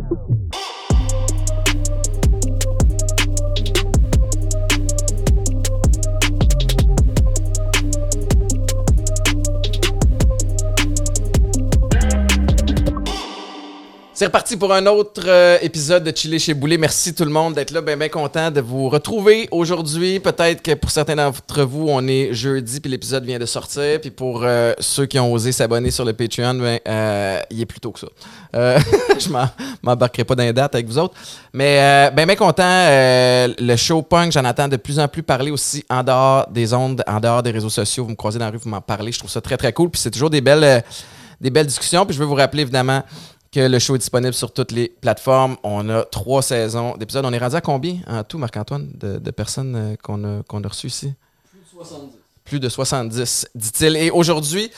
Show. C'est reparti pour un autre euh, épisode de Chiller chez Boulet. Merci tout le monde d'être là. Bien, bien content de vous retrouver aujourd'hui. Peut-être que pour certains d'entre vous, on est jeudi puis l'épisode vient de sortir. Puis pour euh, ceux qui ont osé s'abonner sur le Patreon, ben, euh, il est plus tôt que ça. Je m'embarquerai pas dans les dates avec vous autres. Mais ben, bien content. le show punk, j'en entends de plus en plus parler aussi en dehors des ondes, en dehors des réseaux sociaux. Vous me croisez dans la rue, vous m'en parlez. Je trouve ça très, très cool. Puis c'est toujours des belles, des belles discussions. Puis je veux vous rappeler évidemment que le show est disponible sur toutes les plateformes. On a trois saisons d'épisodes. On est rendu à combien en tout, Marc-Antoine, de, de personnes euh, qu'on a, a reçues ici? Plus de 70, dit-il. Et aujourd'hui,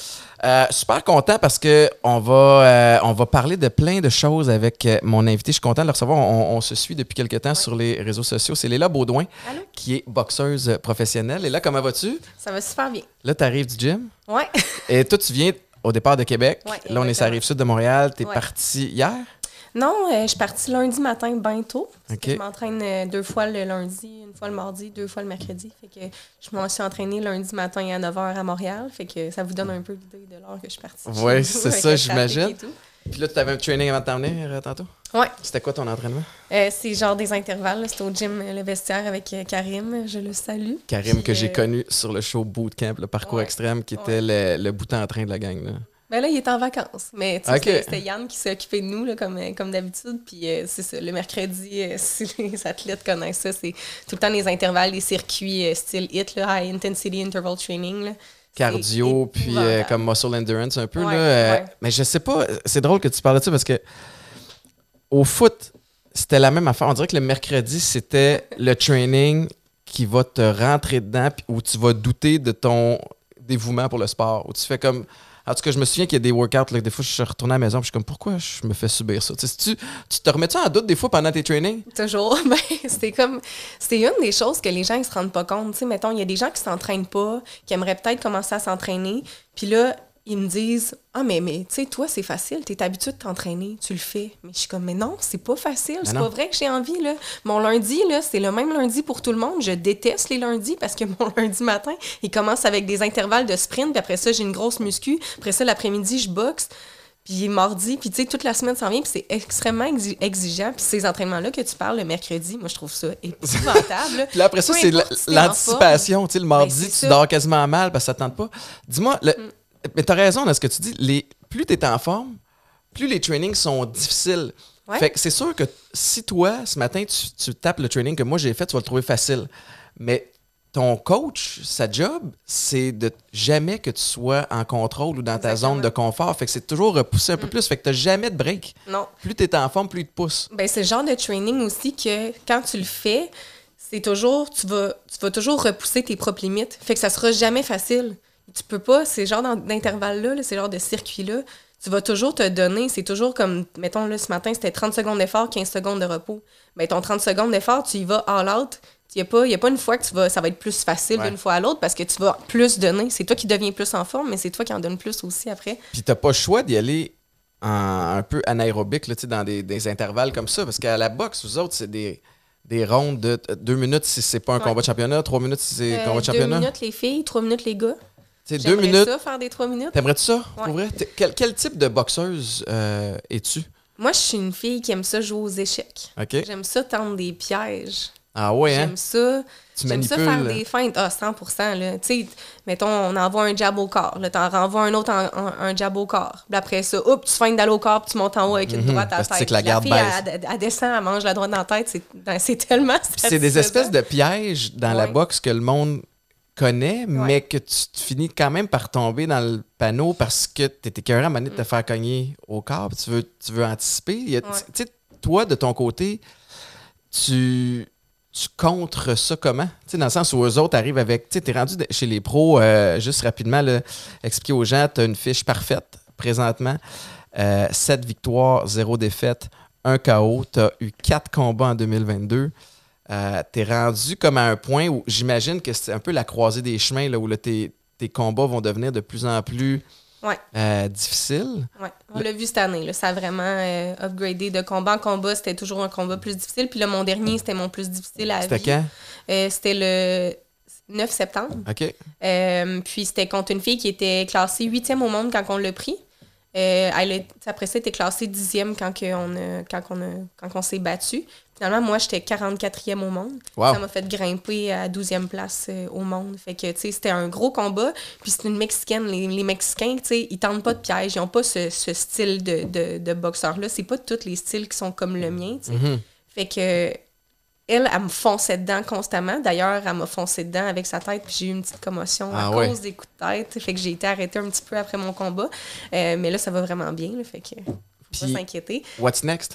euh, super content parce que on va, euh, on va parler de plein de choses avec euh, mon invité. Je suis content de le recevoir. On, on se suit depuis quelques temps sur les réseaux sociaux. C'est Léla Baudouin, Allô? qui est boxeuse professionnelle. Léla, comment vas-tu? Ça va super bien. Là, tu arrives du gym? Ouais. Et toi, tu viens au départ de Québec. Ouais, Là, on est sur la rive sud de Montréal. Tu es Ouais. parti hier? Non, euh, je suis partie lundi matin bien tôt. parce que OK. Je m'entraîne euh, deux fois le lundi, une fois le mardi, deux fois le mercredi. Fait que je m'en suis entraînée lundi matin à 9h à Montréal. Fait que ça vous donne un peu l'idée de l'heure que je suis partie. Nous, c'est ça, j'imagine. Puis là, tu avais un training avant de t'en venir euh, tantôt? Ouais. C'était quoi ton entraînement? Euh, c'est genre des intervalles. C'était au gym euh, Le Vestiaire avec Karim. Je le salue. Karim, Puis, que j'ai connu sur le show Bootcamp, le parcours Ouais. extrême, qui était le, le bout en train de la gang. Là. Ben là, il est en vacances. Mais tu sais, c'était- Yann qui s'est occupé de nous, là, comme, comme d'habitude. Puis euh, c'est ça, le mercredi, euh, si les athlètes connaissent ça, c'est tout le temps les intervalles, les circuits euh, style HIT, là, High Intensity Interval Training. là. Cardio, puis euh, comme muscle endurance un peu. Ouais, là, euh, ouais. Mais je sais pas, c'est drôle que tu parles de ça parce que au foot, c'était la même affaire. On dirait que le mercredi, c'était le training qui va te rentrer dedans, où tu vas douter de ton dévouement pour le sport. Où tu fais comme. En tout cas, je me souviens qu'il y a des workouts, là, des fois, je suis retourné à la maison, puis je suis comme, pourquoi je me fais subir ça? Tu, te remets-tu en doute des fois pendant tes trainings? Toujours. Ben, c'était comme. C'est une des choses que les gens ne se rendent pas compte. Tu sais, mettons, il y a des gens qui s'entraînent pas, qui aimeraient peut-être commencer à s'entraîner. Puis là, ils me disent Ah, mais, mais tu sais, toi, c'est facile. Tu es habitué de t'entraîner. Tu le fais. Mais je suis comme Mais non, c'est pas facile. C'est pas vrai que j'ai envie. Là. Mon lundi, là, c'est le même lundi pour tout le monde. Je déteste les lundis parce que mon lundi matin, il commence avec des intervalles de sprint. Puis après ça, j'ai une grosse muscu. Après ça, l'après-midi, je boxe. Puis mardi, puis tu sais, toute la semaine s'en vient, puis c'est extrêmement exi- exigeant. Puis ces entraînements-là que tu parles le mercredi, moi, je trouve ça épouvantable. là. Puis là, après ça, c'est l'anticipation. Tu sais, le mardi, Ben, tu c'est ça. dors quasiment mal parce que ça ne tente pas. Dis-moi, le- Mm. Mais t'as raison dans ce que tu dis. Les, plus tu es en forme, plus les trainings sont difficiles. Ouais. Fait que c'est sûr que si toi, ce matin, tu, tu tapes le training que moi j'ai fait, tu vas le trouver facile. Mais ton coach, sa job, c'est de jamais que tu sois en contrôle ou dans ta Exactement. Mm. zone de confort. Fait que c'est toujours repousser un peu plus. Fait que t'as jamais de break. Non. Plus tu es en forme, plus il te pousse. Ben, c'est le genre de training aussi que quand tu le fais, c'est toujours, tu vas, tu vas toujours repousser tes propres limites. Fait que ça sera jamais facile. Tu peux pas, ces genres d'in- d'intervalles-là, là, ces genres de circuits-là, tu vas toujours te donner, c'est toujours comme, mettons, là, ce matin, c'était 30 secondes d'effort, 15 secondes de repos. Ben, ton 30 secondes d'effort, tu y vas all out. Il n'y a, pas- y a pas une fois que tu vas, ça va être plus facile Ouais. d'une fois à l'autre parce que tu vas plus donner. C'est toi qui deviens plus en forme, mais c'est toi qui en donnes plus aussi après. Puis t'as pas le choix d'y aller en, un peu anaérobique, là, dans des, des intervalles comme ça. Parce qu'à la boxe, vous autres, c'est des, des rondes de t- deux minutes si c'est pas un Ouais. combat de championnat, trois minutes si c'est un Euh, combat de championnat. minutes les filles, trois minutes les gars. Tu sais, deux minutes. ça, faire des trois minutes. T'aimerais-tu ça? Ouais. Pour vrai? T'es- Quel, quel type de boxeuse euh, es-tu? Moi, je suis une fille qui aime ça jouer aux échecs. J'aime ça tendre des pièges. Ah ouais, hein? J'aime ça. Tu J'aime ça faire des feintes. Ah, 100 là. Tu sais, mettons, on envoie un jab au corps. Là, t'en renvoies un autre, en- un, un jab au corps. Puis après ça, oups, tu feintes d'aller au corps, puis tu montes en haut avec une Mhm, droite à la tête. que la garde fille, baisse. elle, elle- elle descend, elle mange la droite dans la tête. C'est, c'est tellement c'est des espèces de pièges dans la boxe que le monde connaît, mais que tu, finis quand même par tomber dans le panneau parce que tu étais écœurant à donné de te faire cogner au corps, tu veux, tu veux anticiper. A- Mm. Ouais. Toi, de ton côté, tu, tu contres ça comment? Dans le sens où eux autres arrivent avec. Tu t'es rendu chez les pros, euh, juste rapidement, là, expliquer aux gens, tu as une fiche parfaite présentement. 7 victoires, 0 défaites, 1 KO. Tu as eu 4 combats en 2022. Euh, t'es rendu comme à un point où j'imagine que c'est un peu la croisée des chemins, là, où là, tes, tes combats vont devenir de plus en plus Ouais. Euh, difficile. Ouais, on l'a vu cette année. Là. Ça a vraiment euh, upgradé de combat en combat. C'était toujours un combat plus difficile. Puis là, mon dernier, c'était mon plus difficile à C'était quand? Euh, c'était le 9 septembre. OK. Puis c'était contre une fille qui était classée huitième au monde quand on l'a pris. Euh, elle a- après ça, elle était classée dixième quand, on, a- quand, on, a- quand on s'est battu. Finalement, moi, j'étais 44e au monde. Wow. Ça m'a fait grimper à 12e place euh, au monde. Fait que, tu sais, c'était un gros combat. Puis c'est une Mexicaine. Les, les Mexicains, tu sais, ils tentent pas de piège. Ils ont pas ce, ce style de, de, de boxeur-là. C'est pas tous les styles qui sont comme le mien, tu sais. Mhm. Fait que elle, elle me fonçait dedans constamment. D'ailleurs, elle m'a foncé dedans avec sa tête, puis j'ai eu une petite commotion Ah à ouais. cause des coups de tête. Fait que j'ai été arrêtée un petit peu après mon combat. Euh, mais là, ça va vraiment bien, là, fait que faut Puis- pas s'inquiéter. What's next?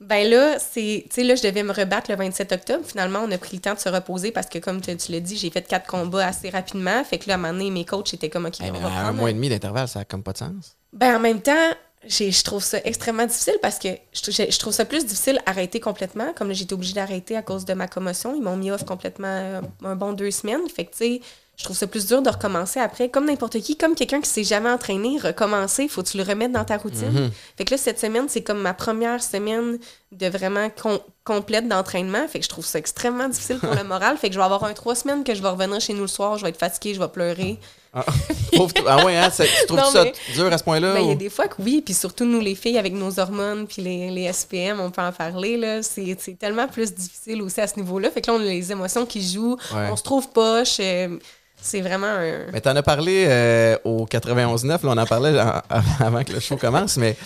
Ben là, c'est, tu sais, là, je devais me rebattre le 27 octobre. Finalement, on a pris le temps de se reposer parce que, comme tu, l'as dit, j'ai fait quatre combats assez rapidement. Fait que là, à un moment donné, mes coachs étaient comme, OK, Eh, on à un mois et demi d'intervalle, ça n'a comme pas de sens. ben, en même temps, je trouve ça extrêmement difficile parce que je, je- je trouve ça plus difficile arrêter complètement. Comme été obligée d'arrêter à cause de ma commotion. Ils m'ont mis off complètement euh, un bon deux semaines. Fait que, tu sais, je trouve ça plus dur de recommencer après. Comme n'importe qui, comme quelqu'un qui s'est jamais entraîné, recommencer, il faut que tu le remettes dans ta routine. Fait que là, cette semaine, c'est comme ma première semaine de vraiment com- complète d'entraînement. Fait que je trouve ça extrêmement difficile pour le moral. Fait que je vais avoir un trois semaines que je vais revenir chez nous le soir, je vais être fatiguée, je vais pleurer. Ah. Ah ouais, hein? Tu trouves Non, ça mais- dur à ce point-là? Ben, il y a ou- des fois que oui, puis surtout nous les filles avec nos hormones puis les, les SPM, on peut en parler là, c'est c'est tellement plus difficile aussi à ce niveau-là. Fait que là on a les émotions qui jouent, Ouais. on se trouve poche, euh, c'est vraiment un Mais t'en as parlé euh, au 91.9, là, on en parlait en- avant que le show commence, mais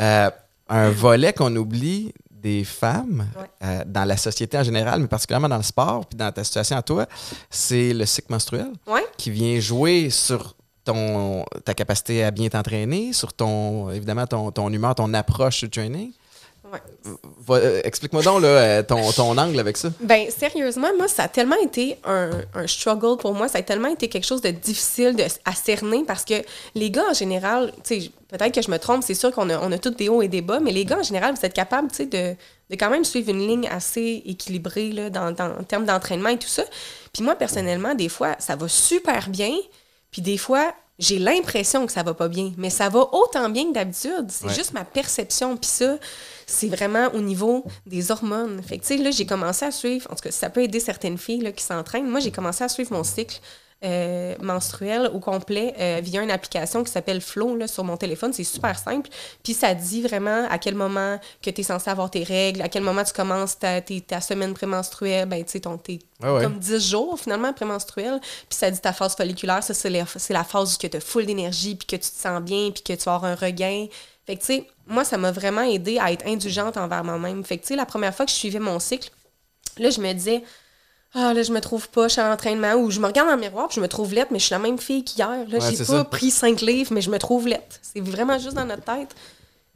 euh, un volet qu'on oublie des femmes Ouais. euh, dans la société en général, mais particulièrement dans le sport, puis dans ta situation à toi, c'est le cycle menstruel Ouais. qui vient jouer sur ton, ta capacité à bien t'entraîner, sur ton, évidemment, ton, ton humeur, ton approche du training. Ouais. Va- euh, Explique-moi donc là, euh, ton, ton angle avec ça. Ben, sérieusement, moi, ça a tellement été un, un struggle pour moi. Ça a tellement été quelque chose de difficile de, à cerner parce que les gars, en général, peut-être que je me trompe, c'est sûr qu'on a, on a tous des hauts et des bas, mais les gars, en général, vous êtes capables, de, de quand même suivre une ligne assez équilibrée, là, dans, dans- en termes d'entraînement et tout ça. Puis moi, personnellement, des fois, ça va super bien, puis des fois, j'ai l'impression que ça va pas bien, mais ça va autant bien que d'habitude. C'est Ouais. juste ma perception. Puis ça, c'est vraiment au niveau des hormones. Fait que, tu sais, là, j'ai commencé à suivre, en tout cas, ça peut aider certaines filles là, qui s'entraînent. Moi, j'ai commencé à suivre mon cycle euh, menstruel au complet euh, via une application qui s'appelle Flow là, sur mon téléphone. C'est super simple. Puis ça dit vraiment à quel moment que tu es censé avoir tes règles, à quel moment tu commences ta, semaine prémenstruelle, ben, tu sais, ton, tes, ouais. comme 10 jours finalement prémenstruelle. Puis ça dit ta phase folliculaire, ça, c'est la, phase où tu as full d'énergie, puis que tu te sens bien, puis que tu avoir un regain. Fait que, tu sais, moi, ça m'a vraiment aidé à être indulgente envers moi-même. Fait que, tu sais, la première fois que je suivais mon cycle, là, je me disais, ah, là, je me trouve pas, je suis à l'entraînement, ou je me regarde dans le miroir, puis je me trouve laite, mais je suis la même fille qu'hier. Là, Ouais, j'ai pas ça. pris 5 livres, mais je me trouve laite. C'est vraiment juste dans notre tête.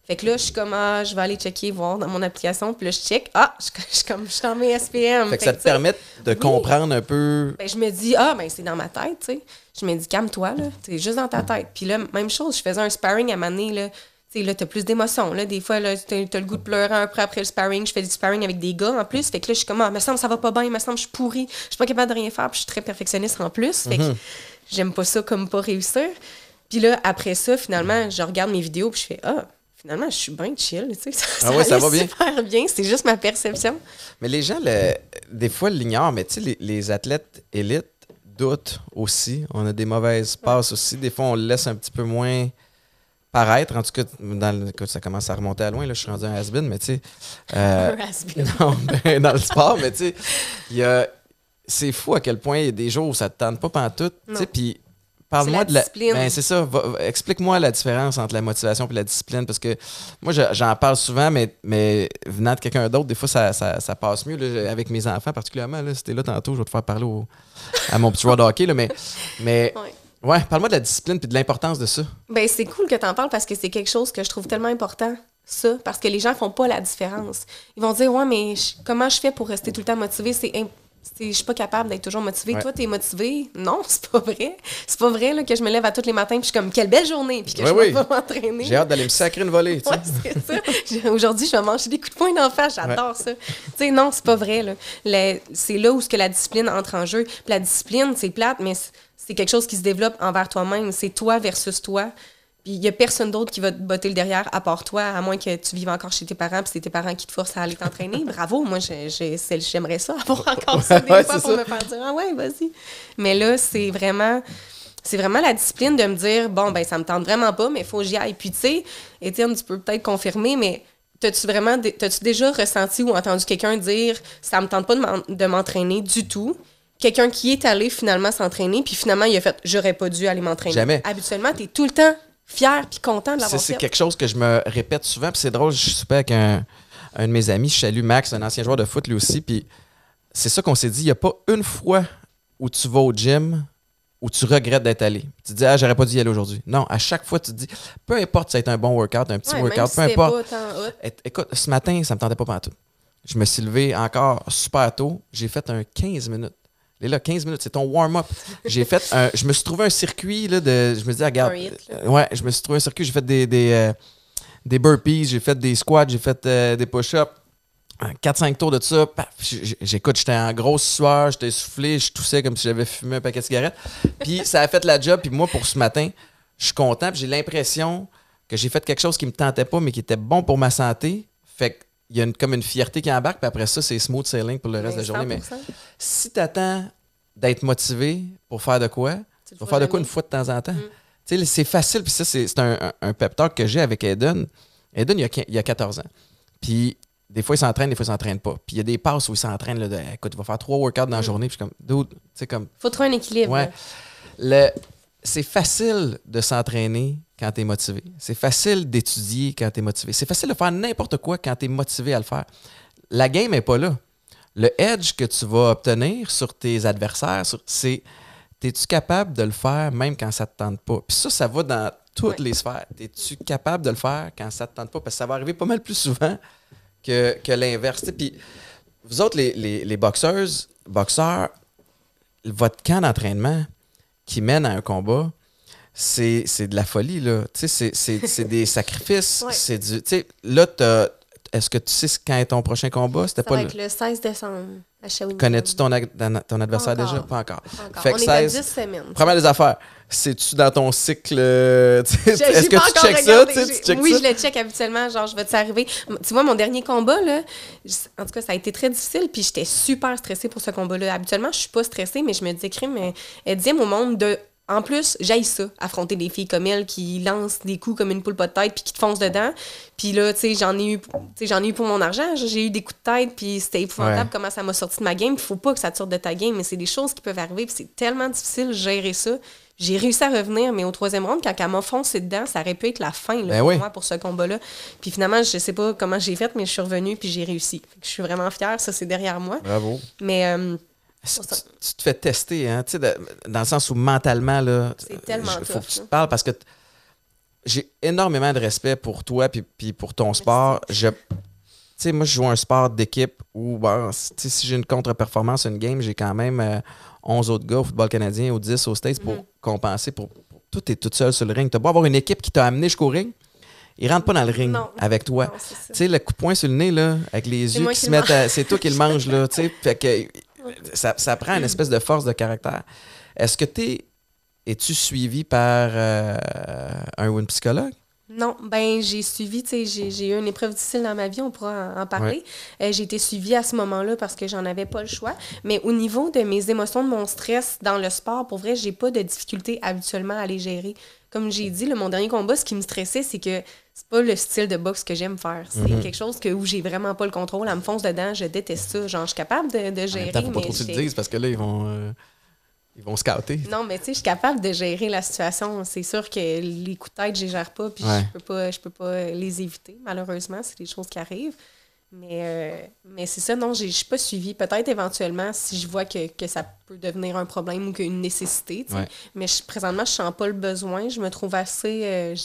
Fait que là, je suis comme, ah, je vais aller checker, voir dans mon application, puis là, je check, ah, je, suis comme, je suis dans mes SPM. Fait que ça te permet de oui. comprendre un peu. ben, je me dis, ah, ben, c'est dans ma tête, tu sais. Je me dis, calme-toi, là. C'est juste dans ta tête. Puis là, même chose, je faisais un sparring à maner, là. Sais, là, t'as plus d'émotions, là. Des fois, là, t'as t'as le goût de pleurer un peu après le sparring. Je fais du sparring avec des gars, en plus. Fait que là, je suis comme, ah, me semble, ça va pas bien, me semble, je suis pourrie. Je suis pas capable de rien faire, puis je suis très perfectionniste en plus. Fait que j'aime pas ça comme pas réussir. Puis là, après ça, finalement, je regarde mes vidéos, puis je fais, ah, finalement, je suis bien chill, tu sais. Ça, Ah ouais, ça allait va bien. super bien. C'est juste ma perception. Mais les gens, le- des fois, l'ignorent, mais tu sais, les, les athlètes élites doutent aussi. On a des mauvaises passes aussi. Des fois, on le laisse un petit peu moins paraître. En tout cas, dans le, écoute, ça commence à remonter à loin. Là, je suis rendu un has-been, mais tu sais. euh, non, ben, dans le sport, mais tu sais. C'est fou à quel point il y a des jours où ça te tente pas pantoute. Tu sais, puis parle-moi de la. Ben, c'est ça. Explique-moi la différence entre la motivation et la discipline parce que moi, je- j'en parle souvent, mais, mais venant de quelqu'un d'autre, des fois, ça, ça, ça passe mieux là, avec mes enfants, particulièrement. Là, t'es là tantôt, je vais te faire parler au- à mon petit joueur de hockey. Là, mais mais Ouais. Ouais, parle-moi de la discipline et de l'importance de ça. Ben, c'est cool que tu en parles parce que c'est quelque chose que je trouve tellement important, ça, parce que les gens font pas la différence. Ils vont dire, ouais, mais je- comment je fais pour rester tout le temps motivé? C'est je suis pas capable d'être toujours motivée. Ouais. Toi, t'es motivé? Non, c'est pas vrai. C'est pas vrai là, que je me lève à tous les matins et je suis comme, quelle belle journée, puis que Ouais, je oui. vais pas m'entraîner. J'ai hâte d'aller me sacrer une volée. tu sais. Ouais, c'est ça. J'ai- Aujourd'hui, je vais manger des coups de poing d'en face. J'adore ça. Tu sais, non, c'est pas vrai. là. C'est là où ce que la discipline entre en jeu. Puis la discipline, c'est plate, mais c'est quelque chose qui se développe envers toi-même. C'est toi versus toi. Puis il y a personne d'autre qui va te botter le derrière à part toi, à moins que tu vives encore chez tes parents, puis c'est tes parents qui te forcent à aller t'entraîner. Bravo, moi, j'aimerais ça, avoir encore ça des Ouais, fois pour ça. me faire dire Ah ouais, vas-y. Mais là, c'est vraiment. C'est vraiment la discipline de me dire bon ben ça me tente vraiment pas mais il faut que j'y aille. Puis tu sais, Étienne, tu peux peut-être confirmer mais t'as-tu vraiment t'as-tu déjà ressenti ou entendu quelqu'un dire ça me tente pas de m'entraîner du tout? Quelqu'un qui est allé finalement s'entraîner, puis finalement, il a fait j'aurais pas dû aller m'entraîner. Jamais. Habituellement, tu es tout le temps fier puis content de C'est l'avoir c'est fait. quelque chose que je me répète souvent. Puis c'est drôle, je suis avec un, un de mes amis, je salue Max, un ancien joueur de foot lui aussi. Puis c'est ça qu'on s'est dit. Il n'y a pas une fois où tu vas au gym où tu regrettes d'être allé. Tu te dis, ah, j'aurais pas dû y aller aujourd'hui. Non, à chaque fois, tu te dis, peu importe si ça a été un bon workout, un petit Ouais, workout, si peu importe. pas Écoute, ce matin, ça me tentait pas pantoute. Je me suis levé encore super tôt. J'ai fait un 15 minutes. Et là, 15 minutes, c'est ton warm-up. J'ai fait un, je me suis trouvé un circuit là, de. Je me dis, ah, regarde. Euh, ouais, je me suis trouvé un circuit. J'ai fait des, des, euh, des burpees, j'ai fait des squats, j'ai fait euh, des push-ups. 4-5 tours de ça. J'écoute, j'étais en grosse sueur, j'étais essoufflé, je toussais comme si j'avais fumé un paquet de cigarettes. Puis ça a fait la job. Puis moi, pour ce matin, je suis content. Puis j'ai l'impression que j'ai fait quelque chose qui me tentait pas, mais qui était bon pour ma santé. Fait qu'il y a une, comme une fierté qui embarque. Puis après ça, c'est smooth sailing pour le reste de la journée. Mais 100%, si tu attends d'être motivé pour faire de quoi, tu vas faire de quoi une fois de temps en temps. Mm. C'est facile. Puis ça, c'est un, un, un pep talk que j'ai avec Eden. Eden, il a, il a 14 ans. Puis des fois, il s'entraîne, des fois, il s'entraîne pas. Puis il y a des passes où il s'entraîne. là, de, Écoute, il va faire trois workouts dans la Mm. journée. Puis comme, dude, tu sais, comme, Faut trouver un équilibre. Ouais. le, c'est facile de s'entraîner quand tu es motivé. C'est facile d'étudier quand tu es motivé. C'est facile de faire n'importe quoi quand tu es motivé à le faire. La game n'est pas là. Le edge que tu vas obtenir sur tes adversaires, c'est es-tu capable de le faire même quand ça ne te tente pas? Puis ça, ça va dans toutes les sphères. Es-tu capable de le faire quand ça ne te tente pas? Parce que ça va arriver pas mal plus souvent que, que l'inverse. Puis vous autres, les, les, les boxeuses, boxeurs, votre camp d'entraînement qui mène à un combat, c'est c'est de la folie, là. Tu sais, c'est- c'est des sacrifices. Ouais. C'est du. Tu sais, là, t'as- est-ce que tu sais quand est ton prochain combat? C'était Ça pas va le- être le 16 décembre à Shawinigan. Connais-tu ton, ag- ton- adversaire Pas encore. déjà? Pas encore. Encore. Fait On que est à 16 10 semaines. Première des affaires, c'est-tu dans ton cycle. euh, tu sais, J'ai- Est-ce que tu checkes ça? tu checkes oui, ça? je le check habituellement. Genre, je vais t'arriver. Tu vois, mon dernier combat, là, en tout cas, ça a été très difficile. Puis j'étais super stressée pour ce combat-là. Habituellement, je suis pas stressée, mais je me dis, crime, mais elle dit au monde de. En plus, j'aille ça, affronter des filles comme elle qui lancent des coups comme une poule pas de tête puis qui te foncent dedans. Puis là, tu sais, j'en ai eu, j'en ai eu pour mon argent. J'ai eu des coups de tête puis c'était épouvantable Ouais. comment ça m'a sorti de ma game. Il faut pas que ça te sorte de ta game, mais c'est des choses qui peuvent arriver puis c'est tellement difficile de gérer ça. J'ai réussi à revenir, mais au troisième round, quand elle m'a foncé dedans, ça aurait pu être la fin là, Ben pour oui. moi pour ce combat-là. Puis finalement, je sais pas comment j'ai fait, mais je suis revenue puis j'ai réussi. Je suis vraiment fière, ça c'est derrière moi. Bravo. Mais euh, Tu, te fais tester, hein, tu sais, de- dans le sens où mentalement, il faut tough, que tu te parles parce que j'ai énormément de respect pour toi puis, puis pour ton sport. Je, tu sais, moi, je joue un sport d'équipe où, bon, si- j'ai une contre-performance, une game, j'ai quand même euh, 11 autres gars au football canadien ou 10 aux States pour Mhm. compenser. Pour, pour- tout est toute seule sur le ring. Tu beau avoir une équipe qui t'a amené jusqu'au ring, ils rentrent pas dans le ring Non. avec toi. Tu sais, le coup de poing sur le nez, là, avec les yeux qui se mettent à- C'est toi qui le manges, là, tu sais. Fait que ça, ça prend une espèce de force de caractère. Est-ce que tu es-tu suivi par euh, un ou une psychologue? Non, ben j'ai suivi, tu sais, j'ai eu une épreuve difficile dans ma vie, on pourra en, en parler. Euh, j'ai été suivie à ce moment-là parce que j'en avais pas le choix. Mais au niveau de mes émotions, de mon stress dans le sport, pour vrai, j'ai pas de difficulté habituellement à les gérer. Comme j'ai dit, là, mon dernier combat, ce qui me stressait, c'est que c'est pas le style de boxe que j'aime faire. C'est Mhm. quelque chose que, où j'ai vraiment pas le contrôle. Elle me fonce dedans, je déteste ça. Genre, je suis capable de, de gérer. temps, faut pas mais trop que tu le dises parce que là, ils vont, euh, ils vont scouter. non, mais tu sais, je suis capable de gérer la situation. C'est sûr que les coups de tête, je les gère pas, puis Ouais. je peux pas, je peux pas les éviter. Malheureusement, c'est des choses qui arrivent. Mais, euh, mais c'est ça, non, je suis pas suivie. Peut-être éventuellement si je vois que, que ça peut devenir un problème ou qu'une nécessité. Ouais. Mais je, présentement, je sens pas le besoin. Je me trouve assez. euh, je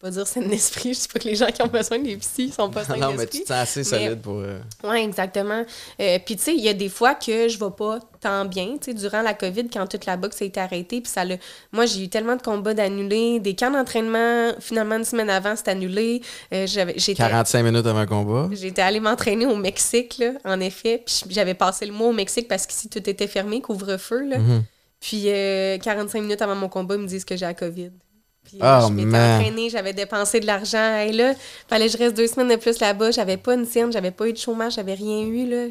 pas dire sain d'esprit. Je dis pas que les gens qui ont besoin des psys sont pas sains non, mais d'esprit. tu te sens assez Mais- solide pour. euh, Oui, exactement. Euh, puis, tu sais, il y a des fois que je vais pas tant bien. Tu sais, durant la COVID, quand toute la boxe a été arrêtée, puis ça l'a... Moi, j'ai eu tellement de combats d'annulés. Des camps d'entraînement, finalement, une semaine avant, c'est annulé. Euh, j'avais, j'étais, 45 minutes avant un combat. j'étais allée m'entraîner au Mexique, là, en effet. Puis j'avais passé le mois au Mexique parce qu'ici, tout était fermé, couvre-feu, là. Mhm. Puis euh, 45 minutes avant mon combat, ils me disent que j'ai la COVID. Puis Oh, je m'étais entraînée, j'avais dépensé de l'argent. Et là, fallait que je reste deux semaines de plus là-bas. J'avais pas une scène, j'avais pas eu de chômage, j'avais rien eu. Là.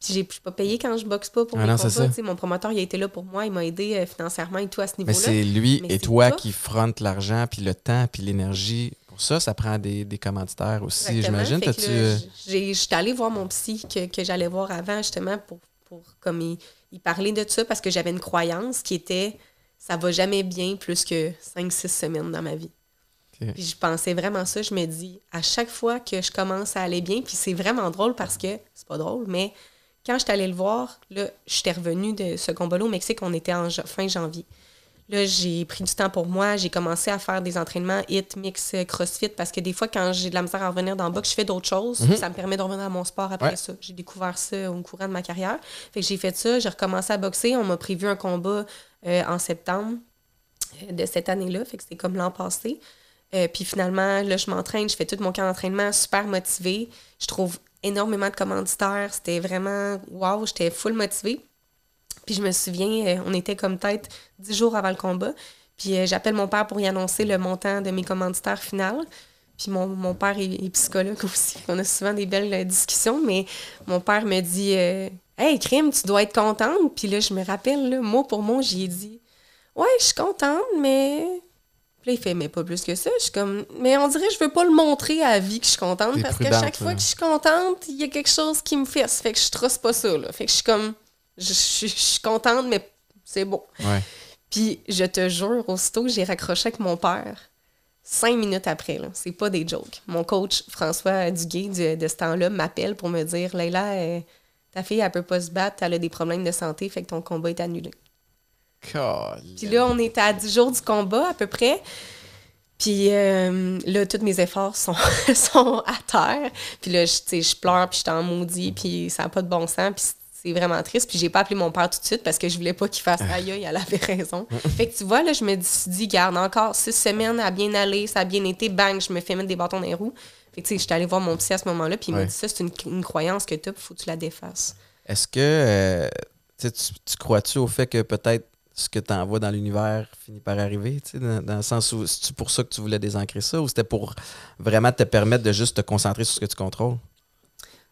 Puis j'ai je suis pas payé quand je boxe pas pour Ah mes non, combats. Mon promoteur, il a été là pour moi. Il m'a aidé euh, financièrement et tout à ce Mais niveau-là. c'est lui Mais et toi qui frontent l'argent, puis le temps, puis l'énergie. Pour ça, ça prend des, des commanditaires aussi, j'imagine. Euh, j'ai- J'étais allée voir mon psy que, que j'allais voir avant, justement, pour, pour comme il, il parlait de ça, parce que j'avais une croyance qui était ça va jamais bien plus que 5-6 semaines dans ma vie. Puis je pensais vraiment ça. Je me dis, à chaque fois que je commence à aller bien, puis c'est vraiment drôle parce que, c'est pas drôle, mais quand j'étais allée le voir, là, j'étais revenue de ce combat-là au Mexique, on était en fin janvier. Là, j'ai pris du temps pour moi. J'ai commencé à faire des entraînements HIT, mix, crossfit, parce que des fois, quand j'ai de la misère à revenir dans le box, je fais d'autres choses. Ça me permet de revenir à mon sport après Ouais. ça. J'ai découvert ça au courant de ma carrière. Fait que j'ai fait ça, j'ai recommencé à boxer. On m'a prévu un combat euh, en septembre euh, de cette année-là. Fait que c'était comme l'an passé. Euh, puis finalement, là, je m'entraîne, je fais tout mon camp d'entraînement super motivée. Je trouve énormément de commanditaires. C'était vraiment wow, j'étais full motivée. Puis je me souviens, on était comme peut-être dix jours avant le combat. Puis j'appelle mon père pour y annoncer le montant de mes commanditaires final. Puis mon, mon père est, psychologue aussi. On a souvent des belles discussions, mais mon père me dit Hey, Crime, tu dois être contente. Puis là, je me rappelle, là, mot pour mot, j'y ai dit Ouais, je suis contente, mais. Puis là, il fait Mais pas plus que ça. Je suis comme Mais on dirait que je veux pas le montrer à la vie que je suis contente T'es parce que prudente, chaque fois là. que je suis contente, il y a quelque chose qui me fesse. Fait que je trosse pas ça, là. Fait que je suis comme Je je- je suis contente, mais c'est ouais. Puis je te jure, aussitôt que j'ai raccroché avec mon père, cinq minutes après, là, c'est pas des jokes. Mon coach François Duguay de, de ce temps-là m'appelle pour me dire Leila, euh, ta fille, elle peut pas se battre, elle a des problèmes de santé, fait que ton combat est annulé. Puis là, on était à 10 jours du combat à peu près. Puis euh, là, tous mes efforts sont, sont à terre. Puis là, je, tu sais, je pleure, puis je suis en maudit, puis ça n'a pas de bon sens. Puis c'est vraiment triste. Puis j'ai pas appelé mon père tout de suite parce que je voulais pas qu'il fasse aïe, aïe, elle avait raison. fait que tu vois, là, je me suis dit, garde, encore six semaines à bien aller, ça a bien été, bang, je me fais mettre des bâtons dans les roues. Fait que tu sais, j'étais allée voir mon psy à ce moment-là, puis il Ouais. m'a dit, ça, c'est une, une croyance que tu as, faut que tu la défasses. Est-ce que euh, tu, sais, tu, tu crois-tu au fait que peut-être ce que tu envoies dans l'univers finit par arriver, tu sais, dans, dans le sens où c'est pour ça que tu voulais désancrer ça ou c'était pour vraiment te permettre de juste te concentrer sur ce que tu contrôles?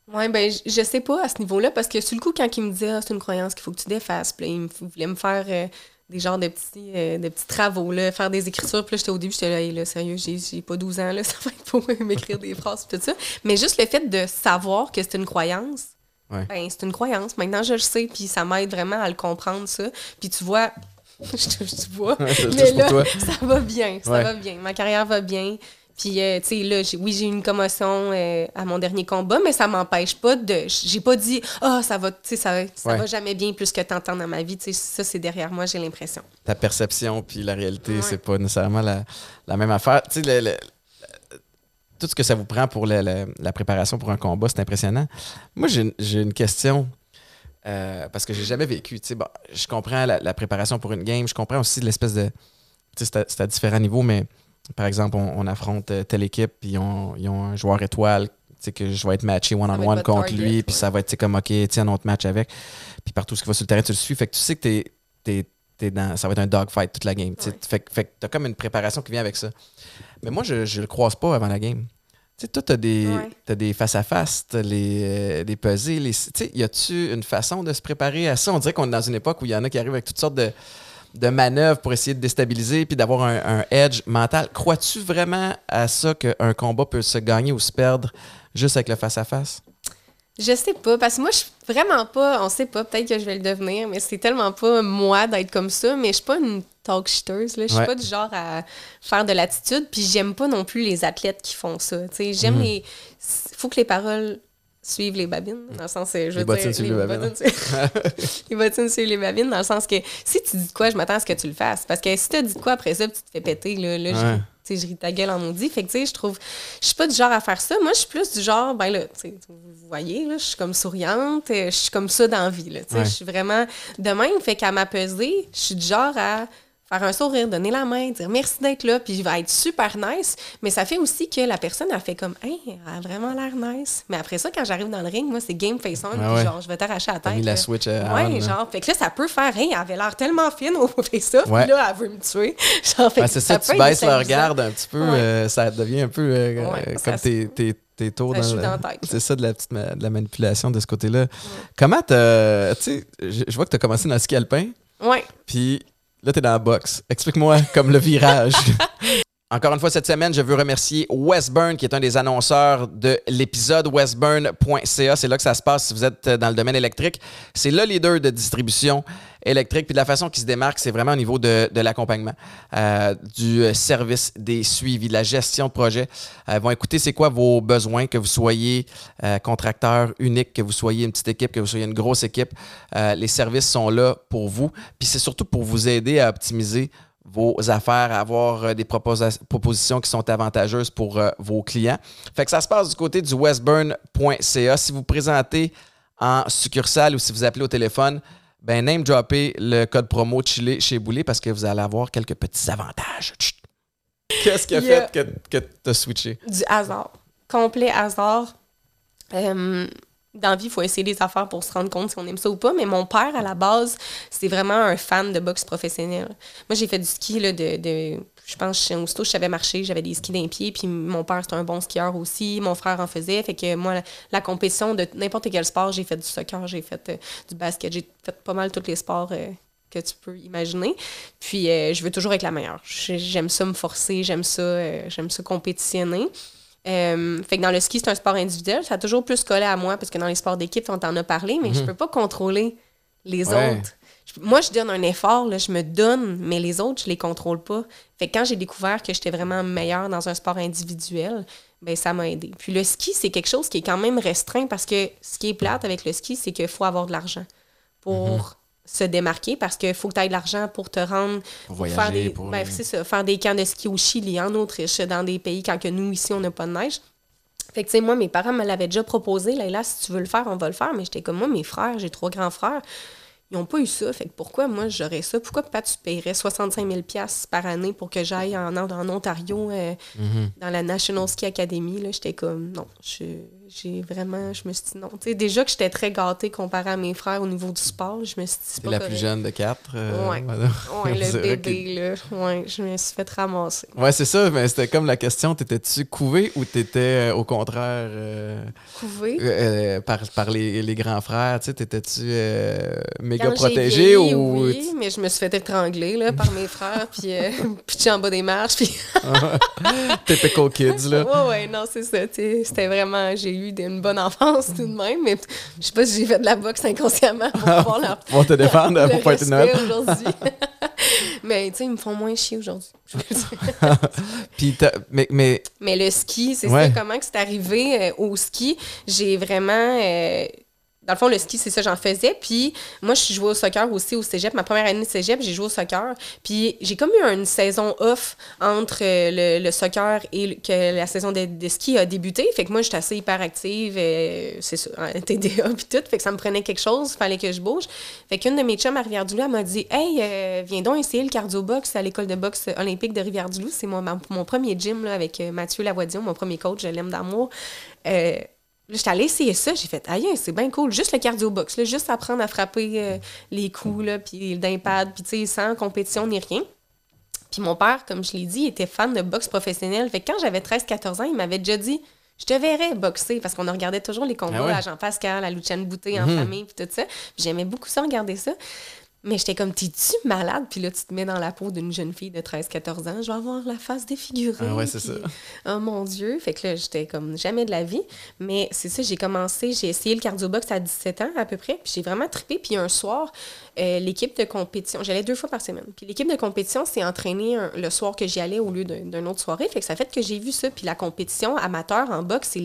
Ouais, ben, je, je sais pas à ce niveau-là, parce que sur le coup, quand il me disait, ah, c'est une croyance qu'il faut que tu défasses, puis là, il, me- il voulait me faire euh, des genres de petits, euh, de petits travaux, là, faire des écritures, puis là, j'étais au début, j'étais là, Hey, là, sérieux, j'ai, pas 12 ans, là, ça va être pour m'écrire des phrases, tout ça. Mais juste le fait de savoir que c'est une croyance, Ouais. ben, c'est une croyance. Maintenant, je le sais, puis ça m'aide vraiment à le comprendre, ça. Puis tu vois, je te je te vois, Ouais, mais là, ça va bien, ça Ouais. va bien. Ma carrière va bien. Puis, euh, tu sais, là, j'ai- oui, j'ai eu une commotion euh, à mon dernier combat, mais ça m'empêche pas de. J'ai pas dit, ah, ça va, tu sais, ça, ça Ouais. va jamais bien plus que t'entends dans ma vie. Tu sais, ça, c'est derrière moi, j'ai l'impression. Ta perception puis la réalité, Ouais. c'est pas nécessairement la, la même affaire. Tu sais, le- le- le- tout ce que ça vous prend pour le- le- la préparation pour un combat, c'est impressionnant. Moi, j'ai une- question. euh, parce que j'ai jamais vécu. Tu sais, bon, je comprends la, la préparation pour une game. Je comprends aussi l'espèce de. À, c'est à différents niveaux, mais par exemple, on, on affronte euh, telle équipe, puis ils ont, ils ont un joueur étoile, tu sais, que je vais être matché one-on-one contre target, lui, puis ça va être comme, OK, tiens, un autre match avec. Puis partout ce qui va sur le terrain, tu le suis. Fait que tu sais que t'es, t'es- t'es dans, ça va être un dogfight toute la game. Ouais. Fait, que- fait que t'as comme une préparation qui vient avec ça. Mais moi, je, je le croise pas avant la game. Tu sais, toi, t'as des, Ouais. t'as des face-à-face, t'as les, euh, des pesées. Les, tu sais, y a-tu une façon de se préparer à ça? On dirait qu'on est dans une époque où il y en a qui arrivent avec toutes sortes de, de manœuvres pour essayer de déstabiliser puis d'avoir un, un edge mental. Crois-tu vraiment à ça qu'un combat peut se gagner ou se perdre juste avec le face-à-face? Je sais pas, parce que moi, je suis vraiment pas, on sait pas, peut-être que je vais le devenir, mais c'est tellement pas moi d'être comme ça, mais je suis pas une talk shitteuse, là. Je suis Ouais. pas du genre à faire de l'attitude, puis j'aime pas non plus les athlètes qui font ça. Tu sais, j'aime Mhm. les. faut que les paroles suivent les babines, dans le sens, euh, je veux Les bottines dire, suivent les babines, les bottines suivent les babines, dans le sens que si tu dis de quoi, je m'attends à ce que tu le fasses. Parce que si tu dit de quoi après ça, tu te fais péter, là, là je Ouais. ris- tu sais, je ris ta gueule en maudit. Fait que, tu sais, je trouve. Je suis pas du genre à faire ça. Moi, je suis plus du genre, ben là, tu sais, vous voyez, là, je suis comme souriante, euh, je suis comme ça dans la vie, là. Tu sais, Ouais. je suis vraiment de même. Fait qu'à ma pesée, je suis du genre à faire un sourire, donner la main, dire merci d'être là, puis je vais être super nice. Mais ça fait aussi que la personne a fait comme, hey, elle a vraiment l'air nice. Mais après ça, quand j'arrive dans le ring, moi, c'est game face on, puis Ah ouais. genre, je vais t'arracher la tête. mis la switch euh, Ouais, on, là. genre, fait que là, ça peut faire, hey, elle avait l'air tellement fine au face-off, Ouais. puis là, elle veut me tuer. Genre, fait Ouais, c'est ça, tu baisses leur déstabilisant. garde un petit peu, euh, ça devient un peu euh, euh, comme tes, tes, tes tours Ça dans, le- la tête. C'est ça de la petite ma- de la manipulation de ce côté-là. Comment t'as. Tu sais, je je vois que tu as commencé dans le ski alpin, Ouais. puis là, tu es dans la boxe. Explique-moi comme le virage. Encore une fois, cette semaine, je veux remercier Westburn, qui est un des annonceurs de l'épisode westburn.ca. C'est là que ça se passe si vous êtes dans le domaine électrique. C'est le leader de distribution électrique. Puis de la façon qu'il se démarque, c'est vraiment au niveau de, l'accompagnement, euh, du euh, service, des suivis, de la gestion de projet. Euh, vont écouter c'est quoi vos besoins, que vous soyez euh, contracteur unique, que vous soyez une petite équipe, que vous soyez une grosse équipe. Euh, les services sont là pour vous. Puis c'est surtout pour vous aider à optimiser vos affaires, à avoir euh, des proposa- propositions qui sont avantageuses pour euh, vos clients. Fait que ça se passe du côté du westburn.ca. Si vous présentez en succursale ou si vous appelez au téléphone, ben name dropper le code promo Chili chez Boulet parce que vous allez avoir quelques petits avantages. Chut. Qu'est-ce qui a fait que, que tu as switché? du hasard. Complet hasard. Euh, dans la vie, il faut essayer des affaires pour se rendre compte si on aime ça ou pas. Mais mon père, à la base, c'est vraiment un fan de boxe professionnelle. Moi, j'ai fait du ski là, de, de- Je pense, aussitôt je savais marcher, j'avais des skis d'un pied. Puis mon père, c'était un bon skieur aussi. Mon frère en faisait. Fait que moi, la, compétition de n'importe quel sport, j'ai fait du soccer, j'ai fait euh, du basket, j'ai fait pas mal tous les sports. euh, que tu peux imaginer. Puis euh, je veux toujours être la meilleure. J'ai- J'aime ça me forcer, j'aime ça, j'aime ça compétitionner. Euh, fait que dans le ski, c'est un sport individuel. Ça a toujours plus collé à moi parce que dans les sports d'équipe, on t'en a parlé, mais je peux pas contrôler les Mhm. Ouais. autres. Je- moi, je donne un effort, là, je me donne, mais les autres, je les contrôle pas. Fait que quand j'ai découvert que j'étais vraiment meilleure dans un sport individuel, ben ça m'a aidé. Puis le ski, c'est quelque chose qui est quand même restreint parce que ce qui est plate avec le ski, c'est qu'il faut avoir de l'argent pour Mhm. Se démarquer parce qu'il faut que tu aies de l'argent pour te rendre Pour faire des, pour- ben, ça, faire des camps de ski au Chili, en Autriche, dans des pays quand que nous, ici, on n'a pas de neige. Fait que, tu sais, moi, mes parents me l'avaient déjà proposé. Là, là, si tu veux le faire, on va le faire. Mais j'étais comme moi, mes frères, j'ai trois grands frères. Ils n'ont pas eu ça. Fait que pourquoi moi j'aurais ça? Pourquoi pas tu paierais 65 000 par année pour que j'aille en, en Ontario euh, Mhm. dans la National Ski Academy? Là, j'étais comme non. je- J'ai vraiment. Je me suis dit non. Déjà que j'étais très gâtée comparée à mes frères au niveau du sport, je me suis dit c'est la correct. plus jeune de quatre. euh, Ouais. voilà. Ouais, le bébé, là. Ouais, je me suis fait ramasser. Ouais, c'est ça, mais c'était comme la question, t'étais-tu couvé ou t'étais euh, au contraire euh, Couvé? euh, par, par les, les grands frères, tu sais, t'étais-tu méga Quand j'ai protégé vieilli, ou... Oui, mais je me suis fait étrangler là, par mes frères, puis pitcher en bas des marches. Puis... Typical kids, là. ouais, ouais, non, c'est ça. C'était vraiment. J'ai eu une bonne enfance tout de même, mais je sais pas si j'ai fait de la boxe inconsciemment pour pouvoir leur Pour te défendre le pour pas être note. aujourd'hui. mais tu sais, ils me font moins chier aujourd'hui. Puis mais, mais Mais le ski, c'est Ouais. ça, comment que c'est arrivé euh, au ski? J'ai vraiment... euh, dans le fond, le ski, c'est ça, j'en faisais. Puis moi, je jouée au soccer aussi au cégep. Ma première année de cégep, j'ai joué au soccer. Puis j'ai comme eu une saison off entre euh, le, le soccer et que la saison de, de ski a débuté. Fait que moi, j'étais assez hyperactive. euh, c'est ça, TDA puis tout. Fait que ça me prenait quelque chose. Il fallait que je bouge. Fait qu'une de mes chums à Rivière-du-Loup, m'a dit « Hey, euh, viens donc essayer le cardio-box à l'école de boxe olympique de Rivière-du-Loup. C'est mon, mon premier gym là, avec Mathieu Lavoision, mon premier coach. Je l'aime d'amour. J'étais allée essayer ça, j'ai fait, aïe, c'est bien cool, juste le cardio box, là, juste apprendre à frapper euh, les coups, là, puis d'impad, puis tu sais, sans compétition ni rien. Puis mon père, comme je l'ai dit, il était fan de boxe professionnelle. Fait que quand j'avais 13-14 ans, il m'avait déjà dit, je te verrais boxer, parce qu'on regardait toujours les combats Ah ouais? à Jean-Pascal, à Luciane Boutet en Mhm. famille, puis tout ça. Puis j'aimais beaucoup ça, regarder ça. Mais j'étais comme, t'es-tu malade? Puis là, tu te mets dans la peau d'une jeune fille de 13-14 ans. Je vais avoir la face défigurée. Ah ouais, c'est ça. Oh mon Dieu. Fait que là, j'étais comme jamais de la vie. Mais c'est ça, j'ai commencé, j'ai essayé le cardio-box à 17 ans à peu près. Puis j'ai vraiment trippé. Puis un soir, euh, l'équipe de compétition, j'allais deux fois par semaine. Puis l'équipe de compétition s'est entraînée un- le soir que j'y allais au lieu d'un- d'une autre soirée. Fait que ça fait que j'ai vu ça. Puis la compétition amateur en boxe,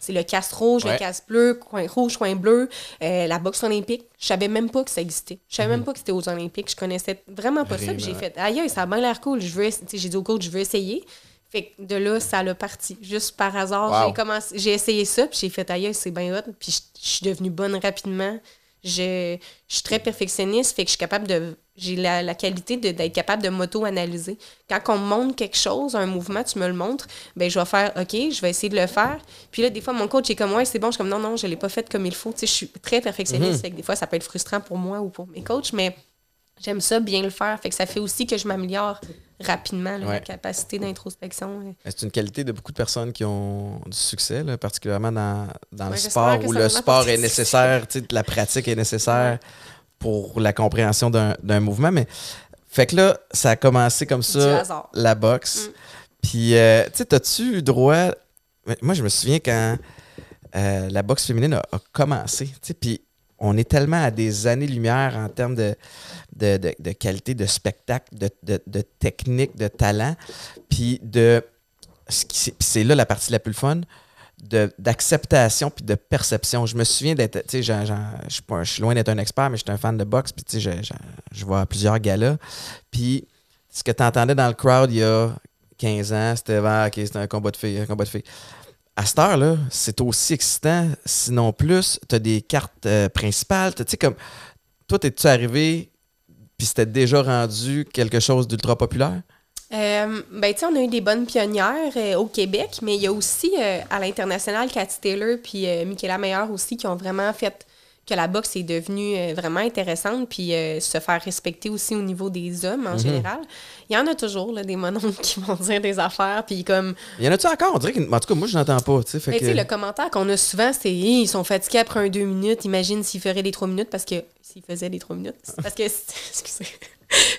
c'est le casse rouge, Ouais. le casse bleu, coin rouge, coin bleu, euh, la boxe olympique. Je savais même pas que ça existait. Je savais même pas que c'était aux Olympiques. Je connaissais vraiment pas ça. Puis j'ai fait, aïe, ça a bien l'air cool. Je veux, j'ai dit au coach, je veux essayer. Fait que de là, ça l'a parti. Juste par hasard, Wow. j'ai commencé, j'ai essayé ça, puis j'ai fait aïe, c'est bien hot. Puis je suis devenue bonne rapidement. Je, je suis très perfectionniste, fait que je suis capable de. J'ai la, la qualité d'être capable de m'auto-analyser. Quand on me montre quelque chose, un mouvement, tu me le montres, ben je vais faire OK, je vais essayer de le faire. Puis là, des fois, mon coach est comme Ouais, c'est bon. Je suis comme non, non, je l'ai pas fait comme il faut. Tu sais, je suis très perfectionniste, fait que des fois, ça peut être frustrant pour moi ou pour mes coachs, mais j'aime ça bien le faire. Fait que ça fait aussi que je m'améliore rapidement, là, Ouais. la capacité d'introspection. euh. C'est une qualité de beaucoup de personnes qui ont du succès, là, particulièrement dans, dans le Ouais, sport où le sport est nécessaire, la pratique est nécessaire pour la compréhension d'un mouvement. Mais fait que là, ça a commencé comme ça, la boxe. Mm. Puis, euh, tu sais, t'as-tu eu droit. Moi, je me souviens quand euh, la boxe féminine a, a commencé, tu sais, puis on est tellement à des années-lumière en termes de, qualité de spectacle, de, technique, de talent, puis de. C'est là la partie la plus fun d'acceptation puis de perception. Je me souviens d'être, je suis loin d'être un expert, mais je suis un fan de boxe, puis je, vois plusieurs galas. Puis ce que tu entendais dans le crowd il y a 15 ans, c'était ah, c'était un combat de filles, un combat de filles. À cette heure-là, c'est aussi excitant, sinon plus. Tu as des cartes euh, principales. Tu sais, comme, toi, t'es-tu arrivé, puis c'était déjà rendu quelque chose d'ultra populaire? Euh, ben, tu sais, on a eu des bonnes pionnières euh, au Québec, mais il y a aussi à l'international Cathy Taylor puis Michaela Meyer aussi qui ont vraiment fait que la boxe est devenue euh, vraiment intéressante puis euh, se faire respecter aussi au niveau des hommes en général. Il y en a toujours là, des mononcles qui vont dire des affaires puis comme Y en a-tu encore? On dirait que, en tout cas, moi, je n'entends pas. tu sais, que- le commentaire qu'on a souvent, c'est ils sont fatigués après un deux minutes. Imagine s'ils feraient des trois minutes parce que s'ils faisaient des trois minutes. Parce que excusez.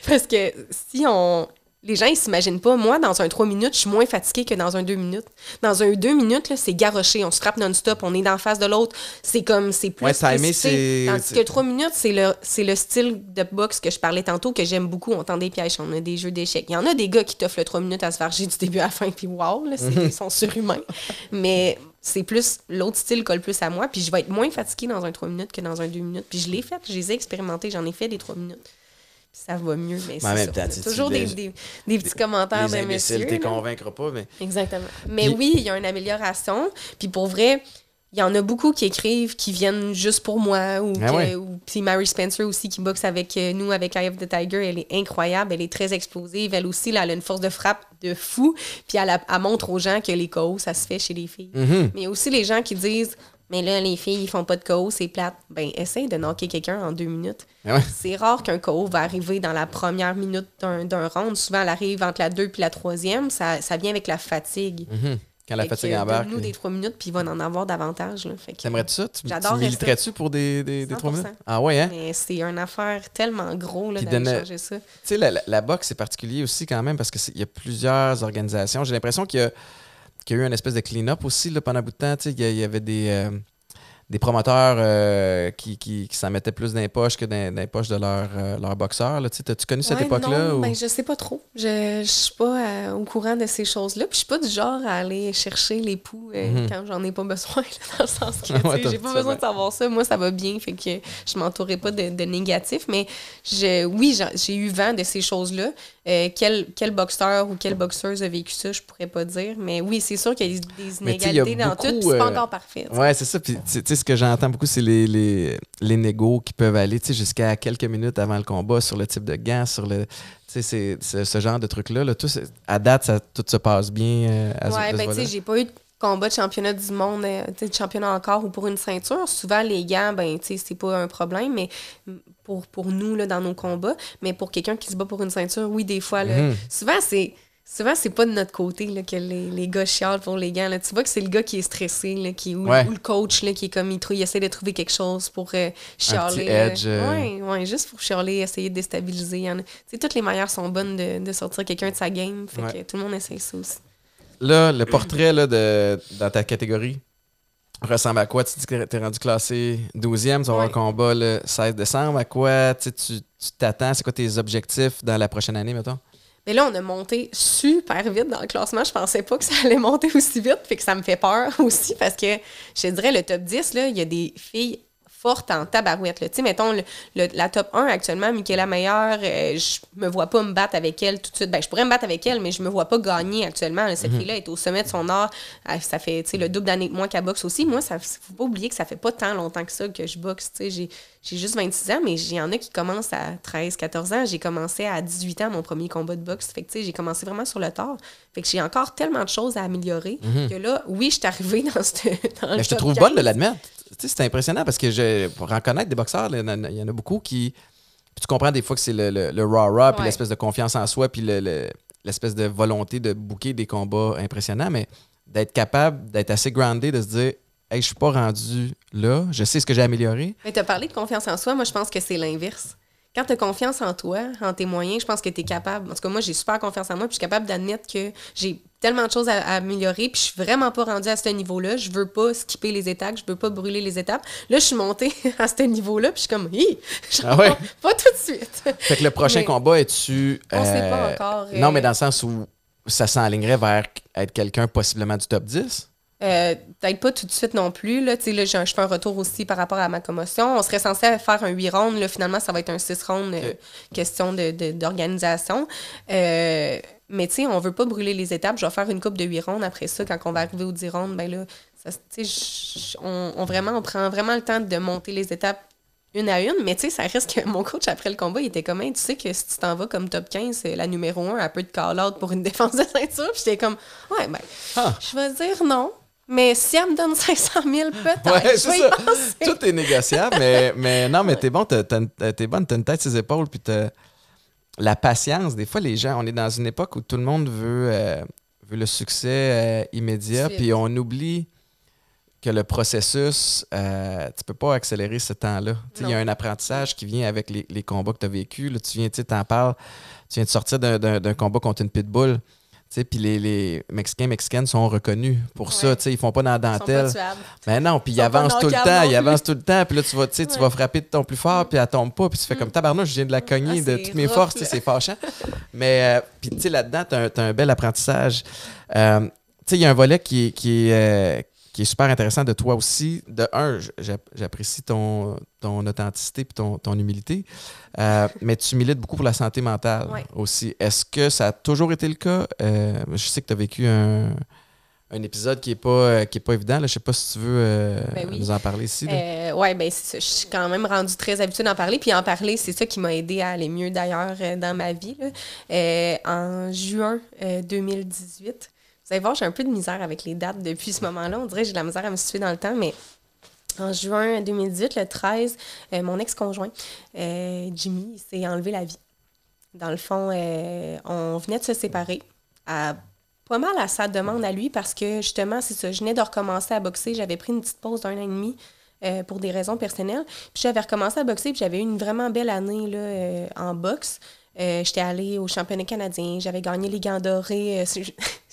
Parce que si on. Les gens, ils s'imaginent pas. Moi, dans un 3 minutes, je suis moins fatiguée que dans un 2 minutes. Dans un 2 minutes, là, c'est garoché. On se frappe non-stop. On est d'en face de l'autre. C'est comme, c'est plus. Ouais, précisé. c'est- Tandis que 3 minutes, c'est le, c'est le style de boxe que je parlais tantôt que j'aime beaucoup. On tend des pièges, on a des jeux d'échecs. Il y en a des gars qui t'offrent le 3 minutes à se farger du début à la fin, puis wow, là, c'est- ils sont surhumains. Mais c'est plus, l'autre style colle plus à moi, puis je vais être moins fatiguée dans un 3 minutes que dans un 2 minutes. Puis je l'ai fait, je les ai expérimentés, j'en ai fait des 3 minutes. Ça va mieux, mais Mais en c'est même ça. temps, On a tu- toujours tu- des, des, des petits commentaires les de messieurs. t'es là. convaincre pas, mais. Exactement. Mais oui, il y a une amélioration. Puis pour vrai, il y en a beaucoup qui écrivent, qui viennent juste pour moi. Ou, Ah que- ouais. ou- puis Mary Spencer aussi, qui boxe avec euh, nous, avec Eye of the Tiger, elle est incroyable. Elle est très explosive. Elle aussi, là, elle a une force de frappe de fou. Puis elle, montre aux gens que les KO, ça se fait chez les filles. Mais il y a aussi les gens qui disent Mais là, les filles, ils font pas de KO, c'est plate. Ben, essaye de knocker quelqu'un en deux minutes. Ah ouais. C'est rare qu'un KO va arriver dans la première minute d'un round. Souvent, elle arrive entre la deux puis la troisième. Ça, ça vient avec la fatigue. Mhm. Quand la Fait fatigue embarque. Donne-nous des trois minutes, puis il va en avoir davantage. T'aimerais-tu ça? Tu, militerais-tu pour des, des, des 3 minutes? 100%. Ah ouais, hein? Mais c'est une affaire tellement gros là, d'aller changer ça. Tu sais, la, la- la boxe, c'est particulier aussi quand même parce qu'il y a plusieurs organisations. J'ai l'impression qu'il y, a- qu'il y a eu une espèce de clean-up aussi là, pendant bout de temps. Il y, y avait des, euh, des promoteurs euh, qui, qui, qui s'en mettaient plus dans les poches que dans, dans les poches de leurs euh, leurs boxeurs. T'as-tu connu cette Ouais, époque-là? ou- ben, je sais pas trop. Je, je suis pas euh, au courant de ces choses-là. Puis je suis pas du genre à aller chercher les poux Mhm. quand j'en ai pas besoin, là, dans le sens que Ouais, j'ai pas besoin de savoir ça. Moi, ça va bien, fait que je m'entourais pas de, de négatif. Mais je, oui, j'ai eu vent de ces choses-là. Quel, quel boxeur ou quelle boxeuse a vécu ça, je pourrais pas dire. Mais oui, c'est sûr qu'il y a des, a inégalités dans beaucoup, tout. C'est pas encore parfait. Ouais, c'est ça. Puis, ce que j'entends beaucoup, c'est les, les, les négos qui peuvent aller jusqu'à quelques minutes avant le combat sur le type de gants, sur le. C'est- c'est ce genre de trucs-là. Là, tout, à date, ça, tout se passe bien. euh, à ce- Ouais, de ce ben tu sais, j'ai pas eu de combat de championnat du monde, euh, de championnat encore ou pour une ceinture. Souvent, les gants, ben tu sais, c'est pas un problème, mais pour, pour nous, là, dans nos combats. Mais pour quelqu'un qui se bat pour une ceinture, oui, des fois, là, Mhm. souvent, c'est... Souvent, c'est pas de notre côté là, que les, les gars chialent pour les gants. Là. Tu vois que c'est le gars qui est stressé, là, qui, ou, Ouais. ou le coach là, qui est comme il, trou- il essaie de trouver quelque chose pour euh, chialer. petit là. edge, euh. Ouais, ouais, juste pour chialer, essayer de déstabiliser. Toutes les manières sont bonnes de, de sortir quelqu'un de sa game. Fait Ouais. que tout le monde essaie ça aussi. Là, le portrait là, de, dans ta catégorie ressemble à quoi? Tu dis que t'es rendu classé 12e, tu vas avoir un combat le 16 décembre. À quoi tu t'attends? C'est quoi tes objectifs dans la prochaine année, mettons? Mais là, on a monté super vite dans le classement. Je pensais pas que ça allait monter aussi vite. Fait que ça me fait peur aussi parce que je dirais, le top 10, là, il y a des filles forte en tabarouette. Tu sais, mettons, le- le- la top 1 actuellement, Michaela Meyer, euh, je me vois pas me battre avec elle tout de suite. Ben, je pourrais me battre avec elle, mais je me vois pas gagner actuellement. là. Cette fille-là est au sommet de son art. Elle- Ça fait, tu sais, le double d'années que moi qu'elle boxe aussi. Moi, ça faut pas oublier que ça fait pas tant longtemps que ça que je boxe. Tu sais, j'ai, juste 26 ans, mais il y en a qui commencent à 13, 14 ans. J'ai commencé à 18 ans mon premier combat de boxe. Fait que, tu sais, j'ai commencé vraiment sur le tard. Fait que j'ai encore tellement de choses à améliorer que là, oui, je suis arrivée dans ce. dans le Mais je te trouve 15. bonne de l'admettre. Tu sais, c'est impressionnant parce que je, pour en connaître des boxeurs, il y en a- il y en a beaucoup qui. Puis tu comprends des fois que c'est le, le, le rah-rah, puis Ouais. l'espèce de confiance en soi, puis le- le- l'espèce de volonté de bouquer des combats impressionnants, mais d'être capable d'être assez groundé, de se dire Hey, je suis pas rendu là, je sais ce que j'ai amélioré. Mais tu as parlé de confiance en soi. Moi, je pense que c'est l'inverse. Quand tu as confiance en toi, en tes moyens, je pense que tu es capable. En tout cas, moi, j'ai super confiance en moi, puis je suis capable d'admettre que j'ai tellement de choses à, à améliorer, puis je suis vraiment pas rendue à ce niveau-là. Je veux pas skipper les étapes, je veux pas brûler les étapes. Là, je suis montée à ce niveau-là, puis je suis comme, hi, Ah ouais? pas tout de suite. Fait que le prochain Mais- combat, es-tu. On sait pas euh, encore, euh, Non, mais dans le sens où ça s'enlignerait vers être quelqu'un possiblement du top 10. Euh, Peut-être pas tout de suite non plus. Là, Tu sais, là, j'ai un- je fais un retour aussi par rapport à ma commotion. On serait censé faire un 8 rounds. Là, finalement, ça va être un 6 rounds, euh, question de- de- d'organisation. Euh, mais tu sais, on veut pas brûler les étapes. Je vais faire une coupe de 8 rounds. Après ça, quand on va arriver aux 10 rounds, ben là, ça, on, on vraiment, on prend vraiment le temps de monter les étapes une à une, mais tu sais, ça reste que mon coach, après le combat, il était comme, Hey, tu sais que si tu t'en vas comme top 15, la numéro 1, elle peut te call-out pour une défense de ceinture. Puis j'étais comme, ouais, ben, Ah. je vais dire non. Mais si elle me donne 500 000, peut-être. Ouais, c'est y ça. Tout est négociable, mais, mais non, mais t'es bon, t'es bonne, t'as une tête sur les épaules, puis t'as la patience. Des fois, les gens, on est dans une époque où tout le monde veut, euh, veut le succès euh, immédiat, puis on oublie que le processus, euh, tu peux pas accélérer ce temps-là. Il y a un apprentissage qui vient avec les, les combats que tu as vécus. Là, tu viens, tu sais, t'en parles, tu viens de sortir d'un combat contre une pitbull. Tu sais, Puis les, les Mexicains, Mexicaines sont reconnus pour ça. Ouais. tu sais, Ils font pas dans la Ils dentelle. tuables. Ben non, puis il sont pas avance tout le temps, non il plus. avance tout le temps, puis là tu vas, tu sais, tu Ouais. vas frapper de ton plus fort, puis elle tombe pas, puis tu fais comme tabarnouche, je viens de la cogner Ah, de c'est toutes mes rough, forces, c'est fâchant. Mais euh, puis tu sais là-dedans, tu as, un bel apprentissage. Euh, tu sais, il y a un volet qui, est- qui, euh, qui est super intéressant de toi aussi. De un, j'apprécie ton, ton authenticité puis ton, ton humilité, Euh, mais tu milites beaucoup pour la santé mentale Ouais. aussi. Est-ce que ça a toujours été le cas? Euh, je sais que tu as vécu un, un épisode qui est pas, euh, qui est pas évident. Là. Je sais pas si tu veux euh, Ben oui. nous en parler ici. Euh, ouais, ben. Je suis quand même rendue très habituée d'en parler. Puis en parler, c'est ça qui m'a aidé à aller mieux d'ailleurs dans ma vie. là. Euh, en juin euh, 2018, vous allez voir, j'ai un peu de misère avec les dates depuis ce moment-là. On dirait que j'ai de la misère à me situer dans le temps, mais en juin 2018, le 13, euh, mon ex-conjoint, euh, Jimmy, s'est enlevé la vie. Dans le fond, euh, on venait de se séparer à pas mal à sa demande à lui parce que justement, c'est ça, je venais de recommencer à boxer. J'avais pris une petite pause d'un an et demi pour des raisons personnelles. Puis j'avais recommencé à boxer, puis j'avais eu une vraiment belle année là, en boxe. Euh, j'étais allée au championnat canadien, j'avais gagné les gants dorés. Euh,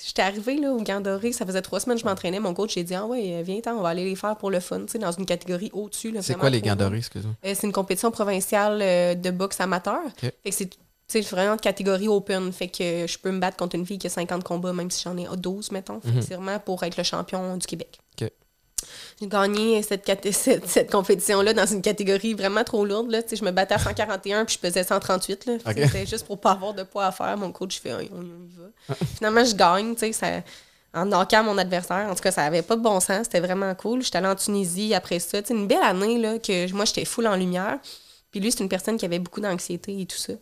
j'étais arrivée là, aux gants dorés, ça faisait trois semaines que je m'entraînais. Mon coach, j'ai dit Ah ouais, viens, on va aller les faire pour le fun, tu sais, dans une catégorie au-dessus. C'est quoi les gants dorés, excuse-moi? Euh, c'est une compétition provinciale euh, de boxe amateur. Ok. Fait que c'est vraiment de catégorie open. Fait que je peux me battre contre une fille qui a 50 combats, même si j'en ai 12, mettons. C'est vraiment pour être le champion du Québec. J'ai gagné cette, cette, cette compétition-là dans une catégorie vraiment trop lourde. Là. Je me battais à 141 puis je pesais 138. Là. Ok. C'était juste pour pas avoir de poids à faire. Mon coach fait on, on y va. Finalement, je gagne. Ça, en knockant mon adversaire. En tout cas, ça avait pas de bon sens. C'était vraiment cool. J'étais allée en Tunisie après ça. Tu sais, une belle année là, que moi, j'étais full en lumière. Puis lui, c'est une personne qui avait beaucoup d'anxiété et tout ça.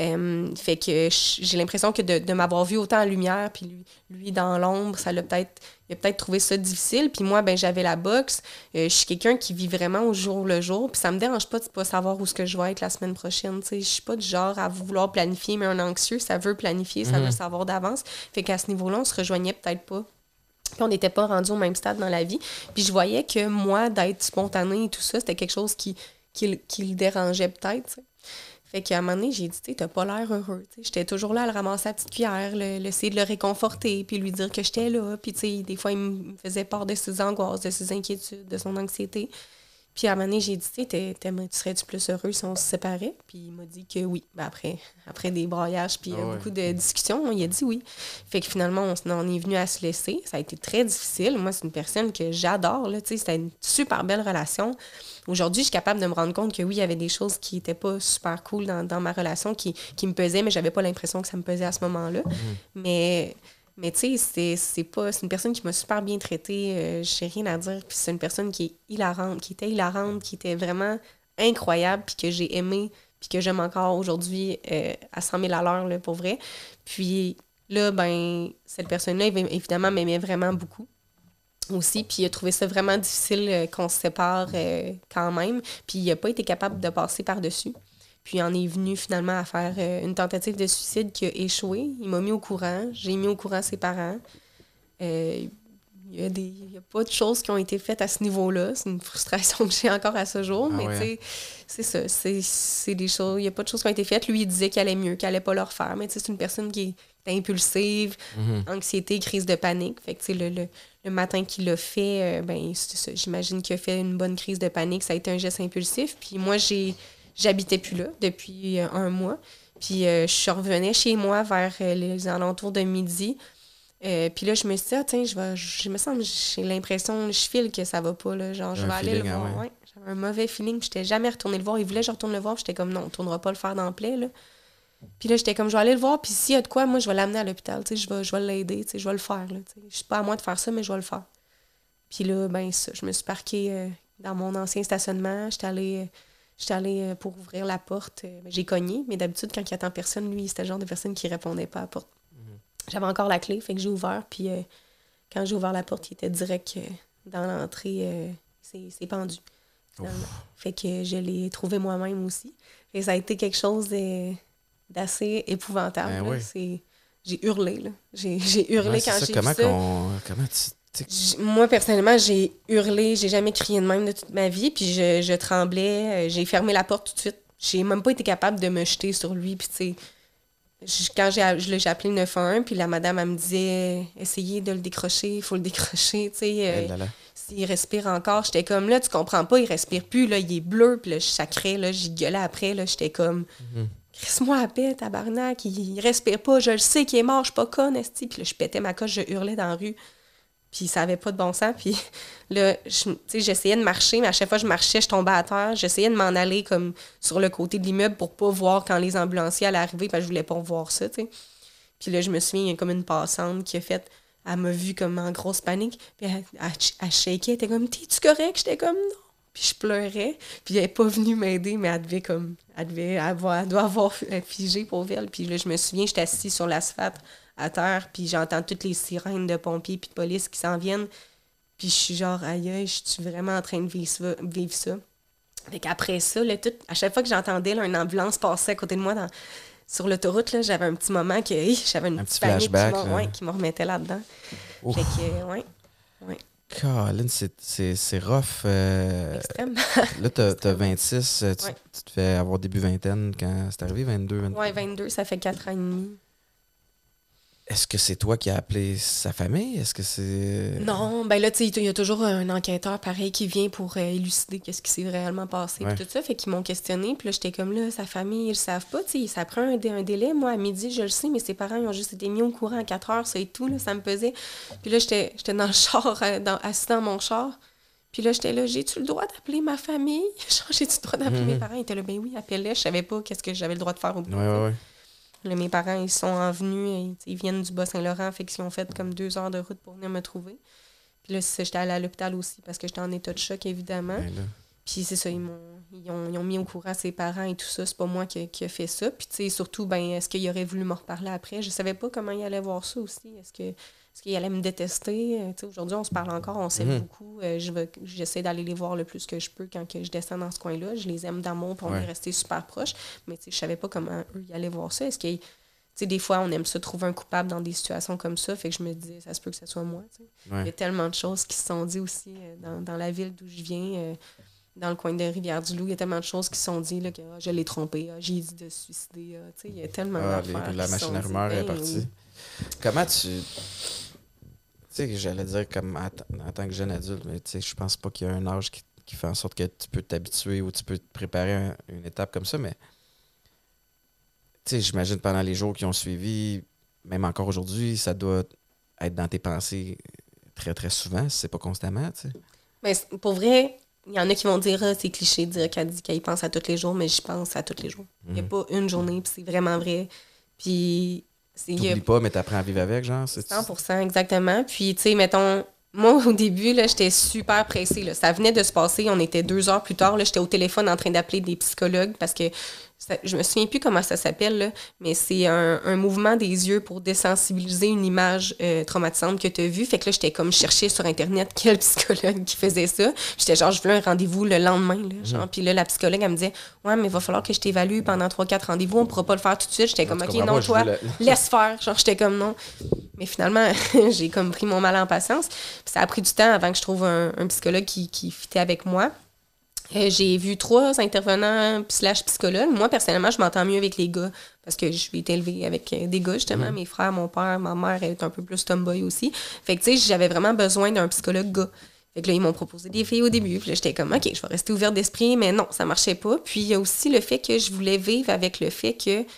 Euh, fait que j'ai l'impression que de, de m'avoir vu autant en lumière, puis lui, lui dans l'ombre, ça l'a peut-être. Il a peut-être trouvé ça difficile. Puis moi, ben j'avais la boxe. Euh, je suis quelqu'un qui vit vraiment au jour le jour. Puis ça me dérange pas de pas savoir où ce que je vais être la semaine prochaine. Je suis pas du genre à vouloir planifier, mais un anxieux, ça veut planifier, ça veut savoir d'avance. Fait qu'à ce niveau-là, on se rejoignait peut-être pas. Puis on n'était pas rendu au même stade dans la vie. Puis je voyais que moi, d'être spontanée et tout ça, c'était quelque chose qui, qui, le- dérangeait peut-être. Fait qu'à un moment donné, j'ai dit, tu t'as pas l'air heureux. J'étais toujours là à le ramasser à petite cuillère, le, le- essayer de le réconforter, puis lui dire que j'étais là. Puis, tu sais, des fois, il me faisait part de ses angoisses, de ses inquiétudes, de son anxiété. Puis à un moment donné, j'ai dit, tu serais-tu plus heureux si on se séparait? Puis il m'a dit que oui. Ben après, après des braillages puis euh, Ah ouais. beaucoup de discussions, il a dit oui. Fait que finalement, on, est venu à se laisser. Ça a été très difficile. Moi, c'est une personne que j'adore. C'était une super belle relation. Aujourd'hui, je suis capable de me rendre compte que oui, il y avait des choses qui n'étaient pas super cool dans, dans ma relation, qui, qui me pesaient, mais j'avais pas l'impression que ça me pesait à ce moment-là. Mais, mais tu sais, c'est- une personne qui m'a super bien traitée. euh, J'ai rien à dire. Puis c'est une personne qui est hilarante, qui était hilarante, qui était vraiment incroyable, puis que j'ai aimé, puis que j'aime encore aujourd'hui euh, à 100 000 à l'heure, pour vrai. Puis là, ben, cette personne-là, évi- évidemment, m'aimait vraiment beaucoup aussi, puis il a trouvé ça vraiment difficile euh, qu'on se sépare euh, quand même, puis il n'a pas été capable de passer par-dessus. Puis en est venu finalement à faire euh, une tentative de suicide qui a échoué. Il m'a mis au courant, j'ai mis au courant ses parents. Euh, il y a des il y a pas de choses qui ont été faites à ce niveau-là. C'est une frustration que j'ai encore à ce jour, Ah mais ouais. tu sais, c'est ça. C'est, des choses. Il n'y a pas de choses qui ont été faites. Lui, il disait qu'il allait mieux, qu'il allait pas le refaire. Mais tu sais, c'est une personne qui est impulsive, Mhm. anxiété, crise de panique. Fait que, tu sais, le, le, le matin qu'il l'a fait, euh, ben. J'imagine qu'il a fait une bonne crise de panique. Ça a été un geste impulsif. Puis moi, j'ai, j'habitais plus là depuis euh, un mois. Puis euh, je revenais chez moi vers euh, les alentours de midi. Euh, puis là, je me suis dit, ah, tiens, je vais, je me semble, j'ai l'impression, je file que ça va pas, là. Genre, je vais aller le feeling, ah voir. ouais. Ouais, J'avais un mauvais feeling, puis j'étais jamais retournée le voir. Il voulait que je retourne le voir, j'étais comme, non, on tournera pas le faire dans le plaie, là. Puis là, j'étais comme, je vais aller le voir, puis s'il y a de quoi, moi, je vais l'amener à l'hôpital, tu sais, je vais, je vais l'aider, tu sais, je vais le faire, là. tu sais. Je suis pas à moi de faire ça, mais je vais le faire. Puis là, ben, ça, je me suis parquée euh, dans mon ancien stationnement. J'étais allée, j'étais allée euh, pour ouvrir la porte. euh, j'ai cogné, mais d'habitude, quand il attend personne, lui, c'était le genre de personne qui répondait pas à la porte. J'avais encore la clé, fait que j'ai ouvert. Puis euh, quand j'ai ouvert la porte, il était direct euh, dans l'entrée. euh, c'est, pendu. Fait que je l'ai trouvé moi-même aussi. Et ça a été quelque chose d'assez épouvantable. Ben oui. J'ai hurlé, là. J'ai, hurlé Ouais, quand j'ai comment vu ça. qu'on- Comment tu. Moi, personnellement, j'ai hurlé, j'ai jamais crié de même de toute ma vie, puis je, je tremblais, euh, j'ai fermé la porte tout de suite. J'ai même pas été capable de me jeter sur lui, puis tu sais, quand j'ai je l'ai- j'ai appelé le 911, puis la madame, elle me disait, essayez de le décrocher, il faut le décrocher, tu sais, euh, s'il respire encore, j'étais comme, là, tu comprends pas, il respire plus, là, il est bleu, puis là, je sacrais, là, j'y gueulais après, là, j'étais comme, Mhm. Crisse-moi à paix, tabarnak, il, il respire pas, je le sais qu'il est mort, je suis pas conne. Puis là, je pétais ma coche, je hurlais dans la rue. Puis ça avait pas de bon sens. Puis là, j'essayais de marcher, mais à chaque fois que je marchais, je tombais à terre. J'essayais de m'en aller comme sur le côté de l'immeuble pour pas voir quand les ambulanciers allaient arriver, parce que je voulais pas voir ça, tu. Puis là, je me souviens, il y a comme une passante qui a fait... Elle m'a vu comme en grosse panique. Puis elle, elle, elle shakeait, elle était comme « T'es-tu correct? » J'étais comme « Non. » Puis je pleurais. Puis elle n'est pas venue m'aider, mais elle devait comme... Elle devait avoir... Elle doit avoir figé pour elle. Puis là, je me souviens, j'étais assise sur l'asphalte à terre, puis j'entends toutes les sirènes de pompiers puis de police qui s'en viennent. Puis je suis genre, aïe, je suis vraiment en train de vivre ça. Vivre ça. Fait qu'après ça, là, tout, à chaque fois que j'entendais une ambulance passer à côté de moi dans, sur l'autoroute, là, j'avais un petit moment que j'avais une Un petite petit panique qui, me- ouais, remettait là-dedans. Fait que, euh, ouais, Colin, c'est- rough. euh, extrême. là, t'as t'as 26, euh, tu, Ouais. tu te fais avoir début vingtaine quand c'est arrivé, 22, 23. ouais, 22, ça fait 4 ans et demi. Est-ce que c'est toi qui as appelé sa famille? Est-ce que c'est. Non, ben là, tu sais, il y a toujours un enquêteur pareil qui vient pour euh, élucider qu'est-ce qui s'est réellement passé. Puis tout ça, fait qu'ils m'ont questionné. Puis là, j'étais comme là, sa famille, ils le savent pas. Tu sais, ça prend un, dé- un délai. Moi, à midi, je le sais, mais ses parents, ils ont juste été mis au courant à 4 heures, ça et tout. Là, ça me pesait. Puis là, j'étais dans le char, euh, dans, assis dans mon char. Puis là, j'étais là, j'ai-tu le droit d'appeler ma famille? J'ai-tu le droit d'appeler mes parents? Ils étaient là, ben oui, appelle-les. Je savais pas qu'est-ce que j'avais le droit de faire au Ouais, ouais, ouais. Là, mes parents, ils sont en venus, et, tu sais, ils viennent du Bas-Saint-Laurent, fait qu'ils ont fait comme deux heures de route pour venir me trouver. Puis là, j'étais allée à l'hôpital aussi parce que j'étais en état de choc, évidemment. Ben. Puis c'est ça, ils m'ont ils ont, ils ont mis au courant ses parents et tout ça. C'est pas moi qui, qui a fait ça. Puis tu sais, surtout, ben, est-ce qu'il aurait voulu me reparler après? Je savais pas comment il allait voir ça aussi. Est-ce que est-ce qu'il allait me détester? Euh, Aujourd'hui, on se parle encore, on s'aime Mhm. beaucoup. Euh, je vais- J'essaie d'aller les voir le plus que je peux quand que je descends dans ce coin-là. Je les aime d'amour, puis on Ouais. est restés super proches. Mais je savais pas comment eux y allaient voir ça. Est-ce des fois, on aime ça trouver un coupable dans des situations comme ça? Fait que je me disais, ça se peut que ce soit moi. Il y a tellement de choses qui se sont dites aussi euh, dans, dans la ville d'où je viens, euh, dans le coin de Rivière-du-Loup. Il y a tellement de choses qui se sont dites, là, que ah, je l'ai trompé, ah, j'ai dit de se suicider. ah, il y a tellement les- d'affaires. la se machine à dites. rumeurs est Ben partie. Comment tu. Sais, j'allais dire comme en, tant que jeune adulte, mais tu sais, je pense pas qu'il y a un âge qui, qui fait en sorte que tu peux t'habituer ou tu peux te préparer à une étape comme ça, mais tu sais, j'imagine pendant les jours qui ont suivi, même encore aujourd'hui, ça doit être dans tes pensées très, très souvent, si c'est pas constamment, tu sais. Mais pour vrai, il y en a qui vont dire, ah, c'est cliché de dire qu'elle dit qu'elle y pense à tous les jours, mais j'y pense à tous les jours. Il n'y a pas une journée, puis c'est vraiment vrai. Puis, T'oublies pas, mais t'apprends à vivre avec, genre. c'est- 100 exactement. Puis, tu sais, mettons, moi, au début, là, j'étais super pressée. Là. Ça venait de se passer. On était deux heures plus tard. Là, j'étais au téléphone en train d'appeler des psychologues parce que ça- je me souviens plus comment ça s'appelle, mais c'est un, un mouvement des yeux pour désensibiliser une image euh, traumatisante que tu as vue. Fait que là, j'étais comme chercher sur Internet quel psychologue qui faisait ça. J'étais genre, je voulais un rendez-vous le lendemain. Là, genre. Puis là, la psychologue, elle me disait, Ouais, mais il va falloir que je t'évalue pendant 3-4 rendez-vous. On pourra pas le faire tout de suite. J'étais comme, OK, non, je toi, laisse faire. Genre, j'étais comme non. Mais finalement, j'ai comme pris mon mal en patience. Puis ça a pris du temps avant que je trouve un, un psychologue qui, qui fitait avec moi. Euh, j'ai vu trois intervenants slash psychologues. Moi, personnellement, je m'entends mieux avec les gars parce que je suis élevée avec euh, des gars, justement. Mes frères, mon père, ma mère est un peu plus tomboy aussi. Fait que, tu sais, j'avais vraiment besoin d'un psychologue gars. Fait que là, ils m'ont proposé des filles au début. Puis là, j'étais comme, OK, je vais rester ouverte d'esprit, mais non, ça marchait pas. Puis il y a aussi le fait que je voulais vivre avec le fait que, tu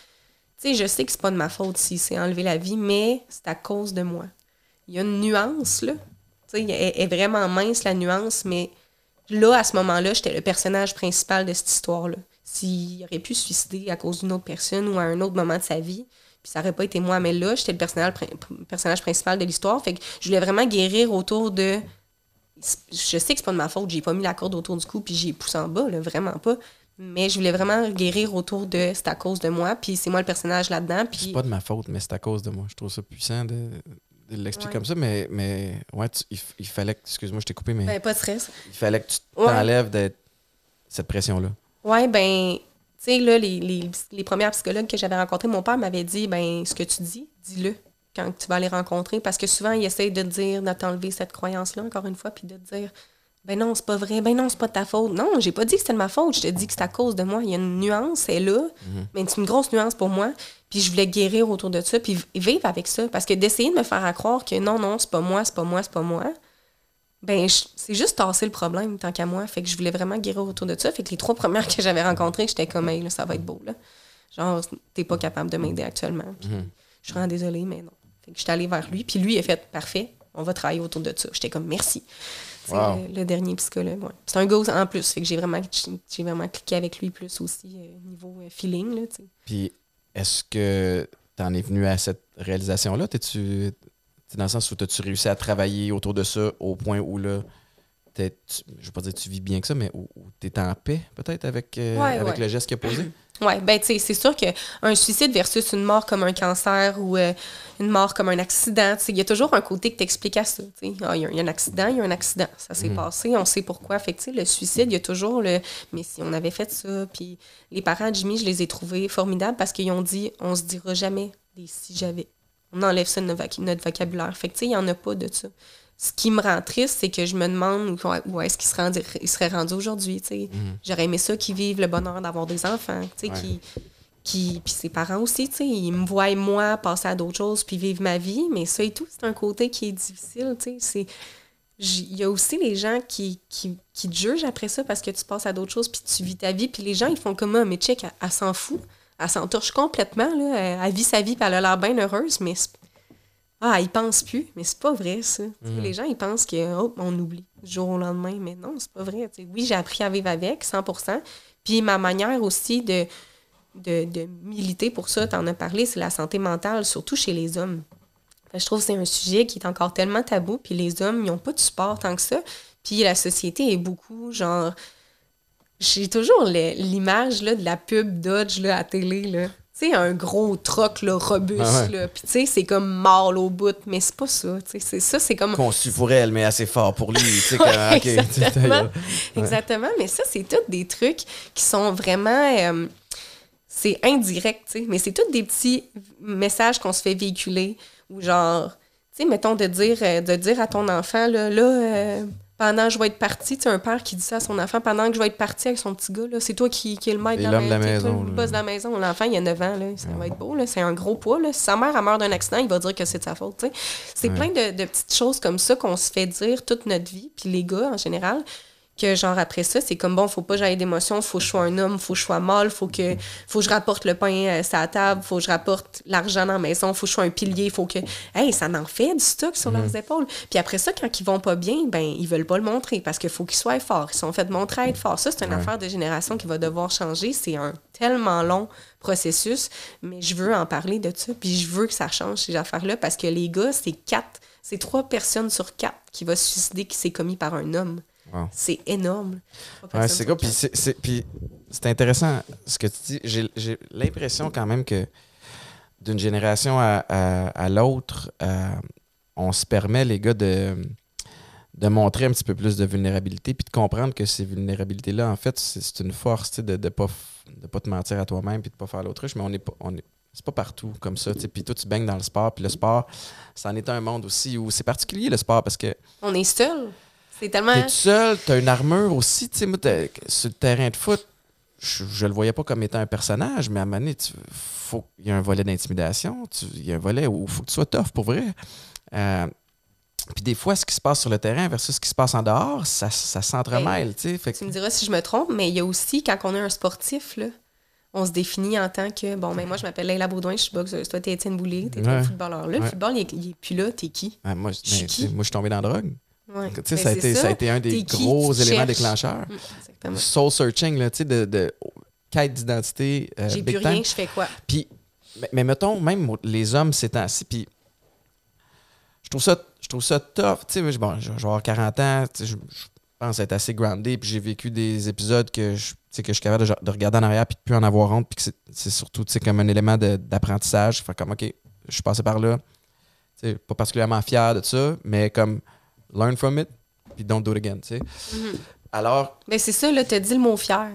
sais, je sais que c'est pas de ma faute si c'est enlevé la vie, mais c'est à cause de moi. Il y a une nuance, là. Tu sais, elle est vraiment mince, la nuance, mais là, à ce moment-là, j'étais le personnage principal de cette histoire-là. S'il aurait pu se suicider à cause d'une autre personne ou à un autre moment de sa vie, puis ça aurait pas été moi, mais là, j'étais le personnage, prin- personnage principal de l'histoire. Fait que je voulais vraiment guérir autour de. Je sais que c'est pas de ma faute, j'ai pas mis la corde autour du cou puis j'ai poussé en bas, vraiment pas. Mais je voulais vraiment guérir autour de c'est à cause de moi, puis c'est moi le personnage là-dedans. Puis C'est pas de ma faute, mais c'est à cause de moi. Je trouve ça puissant de, Ouais. comme ça, mais, mais ouais, tu- il, fallait que. Excuse-moi, je t'ai coupé, mais ben, pas de stress. il fallait que tu Ouais. t'enlèves de cette pression-là. Ouais, ben, tu sais, là, les, les, les premières psychologues que j'avais rencontrées, mon père m'avait dit, ben, ce que tu dis, dis-le quand tu vas les rencontrer. Parce que souvent, ils essayent de te dire, de t'enlever cette croyance-là, encore une fois, puis de te dire, ben non, c'est pas vrai, ben non, c'est pas de ta faute. Non, j'ai pas dit que c'était de ma faute, je te dis que c'est à cause de moi. Il y a une nuance, elle est là, mais c'est une grosse nuance pour moi. Puis je voulais guérir autour de ça, puis vivre avec ça. Parce que d'essayer de me faire à croire que non, non, c'est pas moi, c'est pas moi, c'est pas moi, ben, c'est juste tasser le problème tant qu'à moi. Fait que je voulais vraiment guérir autour de ça. Fait que les trois premières que j'avais rencontrées, j'étais comme, hey, là, ça va être beau, là. Genre, t'es pas capable de m'aider actuellement. Puis Je suis vraiment désolée, mais non. Fait que j'étais allée vers lui. Puis lui, il a fait, parfait, on va travailler autour de ça. J'étais comme, merci. Wow. le, le dernier psychologue, ouais. C'est un gars en plus. Fait que j'ai vraiment, j'ai vraiment cliqué avec lui plus aussi, euh, niveau euh, feeling, là. Puis, est-ce que tu en es venu à cette réalisation-là? T'es-tu t'es dans le sens où as-tu réussi à travailler autour de ça au point où là, tu- je veux pas dire que tu vis bien que ça, mais où, tu es en paix peut-être avec, euh, Ouais, avec ouais. le geste qu'il a posé? Oui, ben tu sais, c'est sûr qu'un suicide versus une mort comme un cancer ou euh, une mort comme un accident, tu sais, il y a toujours un côté que t'expliques à ça. Ah, Il y, y a un accident, il y a un accident. Ça s'est passé, on sait pourquoi. Fait que, le suicide, il y a toujours le « mais si on avait fait ça », puis les parents de Jimmy, je les ai trouvés formidables parce qu'ils ont dit « on se dira jamais des si j'avais ». On enlève ça de notre vocabulaire. Fait que, tu sais, il n'y en a pas de ça. Ce qui me rend triste, c'est que je me demande où, est-ce qu'il il serait rendu aujourd'hui. sais. J'aurais aimé ça qu'ils vivent le bonheur d'avoir des enfants, Ouais. qui, qui, puis ses parents aussi, ils me voient, moi, passer à d'autres choses puis vivre ma vie, mais ça et tout, c'est un côté qui est difficile, Il y a aussi les gens qui, qui, qui te jugent après ça parce que tu passes à d'autres choses puis tu vis ta vie, puis les gens, ils font comme, ah, mais check, elle, elle s'en fout, elle s'en torche complètement, là, elle, elle vit sa vie puis elle a l'air bien heureuse, mais c'est- ah, ils pensent plus, mais c'est pas vrai, ça. Tu sais, Les gens, ils pensent que, oh, on oublie du jour au lendemain, mais non, c'est pas vrai. tu. Oui, j'ai appris à vivre avec, 100% Puis ma manière aussi de, de, de militer pour ça, t'en as parlé, c'est la santé mentale, surtout chez les hommes. Fait Je trouve que c'est un sujet qui est encore tellement tabou, puis les hommes, ils n'ont pas de support tant que ça. Puis la société est beaucoup, genre... J'ai toujours l'image de la pub Dodge là, à télé, là. Tu sais, un gros troc là, robuste, Ah ouais. là. Puis tu sais, c'est comme mâle au bout, mais c'est pas ça. tu sais. C'est ça, c'est comme... Conçu pour elle, mais assez fort pour lui. Ouais. Ouais. Exactement, mais ça, c'est tous des trucs qui sont vraiment. euh, c'est indirect, tu sais, mais c'est tous des petits messages qu'on se fait véhiculer. Ou genre, tu sais, mettons de dire, euh, de dire à ton enfant, là, là euh, pendant que je vais être parti, tu sais, un père qui dit ça à son enfant, pendant que je vais être parti avec son petit gars, là, c'est toi qui, qui est le maître de la, de la maison, toi le boss de la maison. L'enfant, il a 9 ans, là, ça va être beau, là, c'est un gros poids. Là. Si sa mère meurt d'un accident, il va dire que c'est de sa faute. tu sais. C'est Ouais. plein de, de petites choses comme ça qu'on se fait dire toute notre vie, puis les gars en général, que genre après ça, c'est comme bon, faut pas que j'aille d'émotions, faut que je sois un homme, faut que je sois mâle, faut que faut que je rapporte le pain à sa table, faut que je rapporte l'argent dans la maison, faut que je sois un pilier, faut que hey, ça en fait du stock sur leurs épaules. Puis après ça quand ils vont pas bien, ben ils veulent pas le montrer parce qu'il faut qu'ils soient forts, ils sont fait montrer à être forts. Ça c'est une affaire de génération qui va devoir changer, c'est un tellement long processus, mais je veux en parler de ça, puis je veux que ça change ces affaires-là parce que les gars, c'est quatre, c'est trois personnes sur quatre qui va se suicider qui s'est commis par un homme. C'est énorme. Ouais, c'est? Puis c'est intéressant ce que tu dis. J'ai l'impression quand même que d'une génération à, l'autre, euh, on se permet, les gars, de, de montrer un petit peu plus de vulnérabilité puis de comprendre que ces vulnérabilités-là, en fait, c'est une force de ne pas, de pas te mentir à toi-même puis de ne pas faire l'autruche, mais on est pas. On est, c'est pas partout comme ça. Puis toi, tu baignes dans le sport. Puis le sport, c'en est un monde aussi où c'est particulier le sport parce que. On est seul. C'est tellement. T'es tout seul, t'as une armure aussi. Tu sais, moi, sur le terrain de foot, je, je, le voyais pas comme étant un personnage, mais à un moment donné, il y a un volet d'intimidation. Il y a un volet où il faut que tu sois tough pour vrai. Euh, puis des fois, ce qui se passe sur le terrain versus ce qui se passe en dehors, ça, ça s'entremêle. tu me diras si je me trompe, mais il y a aussi, quand on est un sportif, là, on se définit en tant que bon ben moi je m'appelle Leila Baudouin, je suis boxeuse. Toi t'es Étienne Boulay, t'es un footballeur. Là, le football, il est, plus là, t'es qui? moi, je, moi, je suis tombé dans la drogue. Ça, a été, ça. a été un des gros éléments déclencheurs. Mm, Soul searching, là, de, de quête d'identité. Euh, J'ai plus rien, je fais quoi? Puis, mais, mettons, même les hommes ces temps-ci, puis je trouve ça, je trouve ça tough. Tu sais, bon, je vais avoir 40 ans, je, je pense être assez groundé, puis j'ai vécu des épisodes que je, que je suis capable de, regarder en arrière puis de plus en avoir honte, puis que c'est surtout comme un élément d'apprentissage. Fait comme, OK, je suis passé par là. Pas particulièrement fier de ça, mais comme learn from it, puis don't do it again. tu sais. Mm-hmm. Alors. Mais c'est ça, là, as dit le mot fier.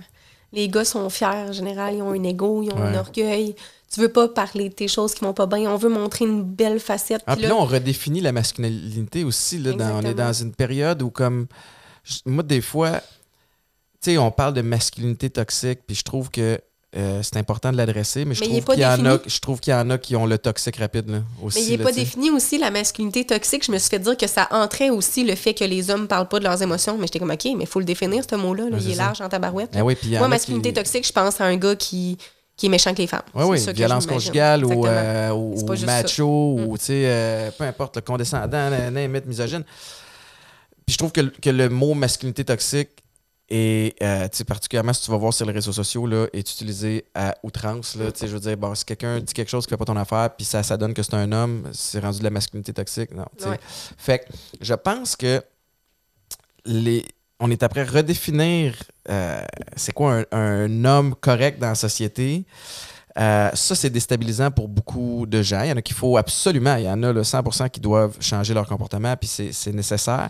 Les gars sont fiers en général, ils ont un ego, ils ont un orgueil. Tu veux pas parler de tes choses qui vont pas bien, on veut montrer une belle facette. Ah, puis là, on redéfinit la masculinité aussi. Là, on est dans une période où, comme. Moi, des fois, tu sais, on parle de masculinité toxique, puis je trouve que euh, c'est important de l'adresser, mais, je, trouve qu'il y en a, je trouve qu'il y en a qui ont le toxique rapide là, aussi. Mais il n'est pas défini aussi la masculinité toxique. Je me suis fait dire que ça entrait aussi le fait que les hommes ne parlent pas de leurs émotions. Mais j'étais comme, OK, mais il faut le définir, ce mot-là. il est large en tabarouette. Ben oui, Moi, masculinité toxique, je pense à un gars qui, qui est méchant avec les femmes. Oui, oui, violence conjugale ou, euh, ou macho, ou mm. euh, peu importe, le condescendant, misogyne. Puis je trouve que, que le mot masculinité toxique et euh, particulièrement si tu vas voir sur les réseaux sociaux, là, est utilisé à outrance. Là, je veux dire, bon, si quelqu'un dit quelque chose qui fait pas ton affaire, puis ça, ça donne que c'est un homme, c'est rendu de la masculinité toxique. Non, Fait que je pense que les, on est après redéfinir euh, c'est quoi un, homme correct dans la société. Euh, ça, c'est déstabilisant pour beaucoup de gens. Il y en a qu'il faut absolument, il y en a le 100% qui doivent changer leur comportement, puis c'est nécessaire.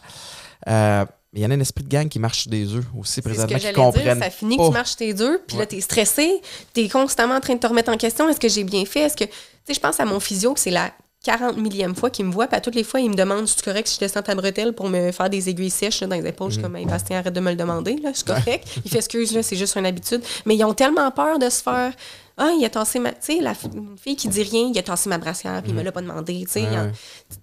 Euh, mais il y en a un esprit de gang qui marche des œufs aussi présentement, ce que qui comprennent dire, Ça finit que tu marches tes œufs, puis là, tu es stressé, tu es constamment en train de te remettre en question. Est-ce que j'ai bien fait? Est-ce que. Tu sais, je pense à mon physio, que c'est la 40 millième fois qu'il me voit, puis à toutes les fois, il me demande si c'est correct si je descends ta bretelle pour me faire des aiguilles sèches dans les épaules? Je suis mhm. comme, Bastien, arrête de me le demander, là, c'est correct. il fait excuse, là, c'est juste une habitude. Mais ils ont tellement peur de se faire ah, il a tassé ma. Tu sais, la fille qui dit rien, il a tassé ma brassière, puis il me l'a pas demandé. Tu sais,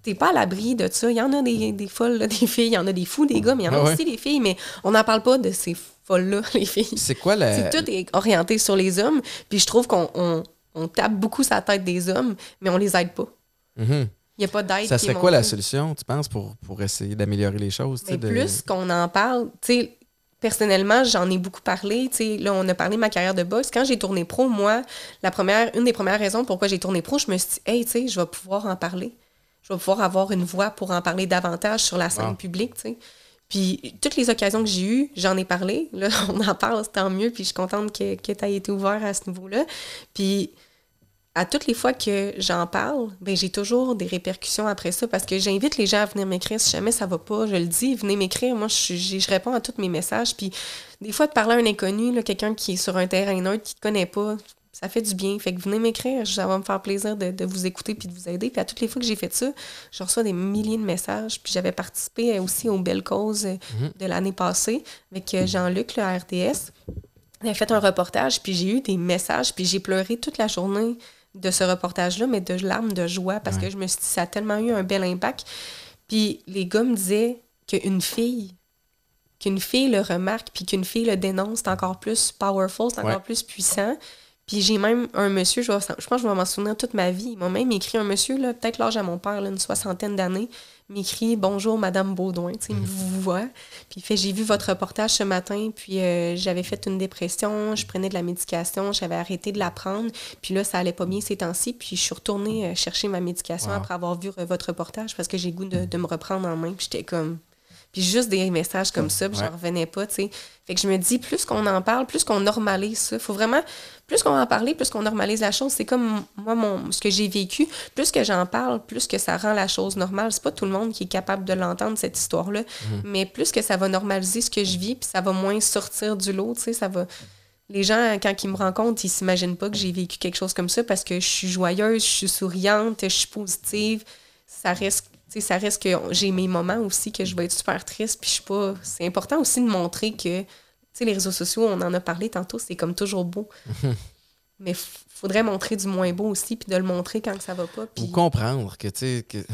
t'es pas à l'abri de ça. Il y en a des, des folles, des filles, il y en a des fous, des gars, mais il y en a aussi des filles, mais on n'en parle pas de ces folles-là, les filles. C'est quoi la. tout est orienté sur les hommes, puis je trouve qu'on on, tape beaucoup sa tête des hommes, mais on les aide pas. Mm-hmm. Il n'y a pas d'aide. Ça serait quoi la solution, tu penses, pour, pour essayer d'améliorer les choses? Mais Plus qu'on en parle, tu sais, personnellement, j'en ai beaucoup parlé. là, on a parlé de ma carrière de boxe. Quand j'ai tourné pro, moi, la première, une des premières raisons pourquoi j'ai tourné pro, je me suis dit, hey, tu sais, je vais pouvoir en parler. Je vais pouvoir avoir une voix pour en parler davantage sur la scène publique, Puis toutes les occasions que j'ai eues, j'en ai parlé. Là, on en parle, c'est tant mieux. Puis je suis contente que, que tu aies été ouvert à ce niveau-là. Puis à toutes les fois que j'en parle, ben j'ai toujours des répercussions après ça parce que j'invite les gens à venir m'écrire si jamais ça va pas, je le dis, venez m'écrire. Moi, je, je, réponds à tous mes messages. Puis des fois, de parler à un inconnu, quelqu'un qui est sur un terrain neutre, qui ne connaît pas, ça fait du bien. Fait que venez m'écrire, ça va me faire plaisir de, vous écouter puis de vous aider. Puis à toutes les fois que j'ai fait ça, je reçois des milliers de messages. Puis j'avais participé aussi aux belles causes mhm. de l'année passée avec euh, Jean-Luc, le RTS. J'ai fait un reportage, puis j'ai eu des messages, puis j'ai pleuré toute la journée de ce reportage-là, mais de larmes de joie parce que je me suis dit, ça a tellement eu un bel impact. Puis les gars me disaient qu'une fille qu'une fille le remarque, puis qu'une fille le dénonce, c'est encore plus powerful, c'est encore Ouais. plus puissant. Puis j'ai même un monsieur, je, vais- je pense que je vais m'en souvenir toute ma vie. Il m'a même écrit un monsieur, là, peut-être l'âge à mon père, là, une soixantaine d'années, m'écrit Bonjour Madame Baudouin, tu sais, il me voit. Puis il fait J'ai vu votre reportage ce matin, puis euh, j'avais fait une dépression, je prenais de la médication, j'avais arrêté de la prendre, puis là, ça allait pas bien ces temps-ci, puis je suis retournée euh, chercher ma médication Wow. après avoir vu euh, votre reportage parce que j'ai goût de, de me reprendre en main, puis j'étais comme. Puis juste des messages comme ça, puis Ouais. j'en revenais pas, tu sais. Fait que je me dis, plus qu'on en parle, plus qu'on normalise ça. Faut vraiment, plus qu'on va en parler, plus qu'on normalise la chose. C'est comme moi, mon, ce que j'ai vécu. Plus que j'en parle, plus que ça rend la chose normale. C'est pas tout le monde qui est capable de l'entendre, cette histoire-là. Mais plus que ça va normaliser ce que je vis, puis ça va moins sortir du lot, tu sais, ça va... Les gens, quand ils me rencontrent, ils s'imaginent pas que j'ai vécu quelque chose comme ça parce que je suis joyeuse, je suis souriante, je suis positive. Ça reste, sais, ça reste que j'ai mes moments aussi que je vais être super triste, puis je suis pas... C'est important aussi de montrer que, tu sais, les réseaux sociaux, on en a parlé tantôt, c'est comme toujours beau. Mais faudrait montrer du moins beau aussi, puis de le montrer quand ça va pas. Ou Puis... comprendre que, tu sais, que...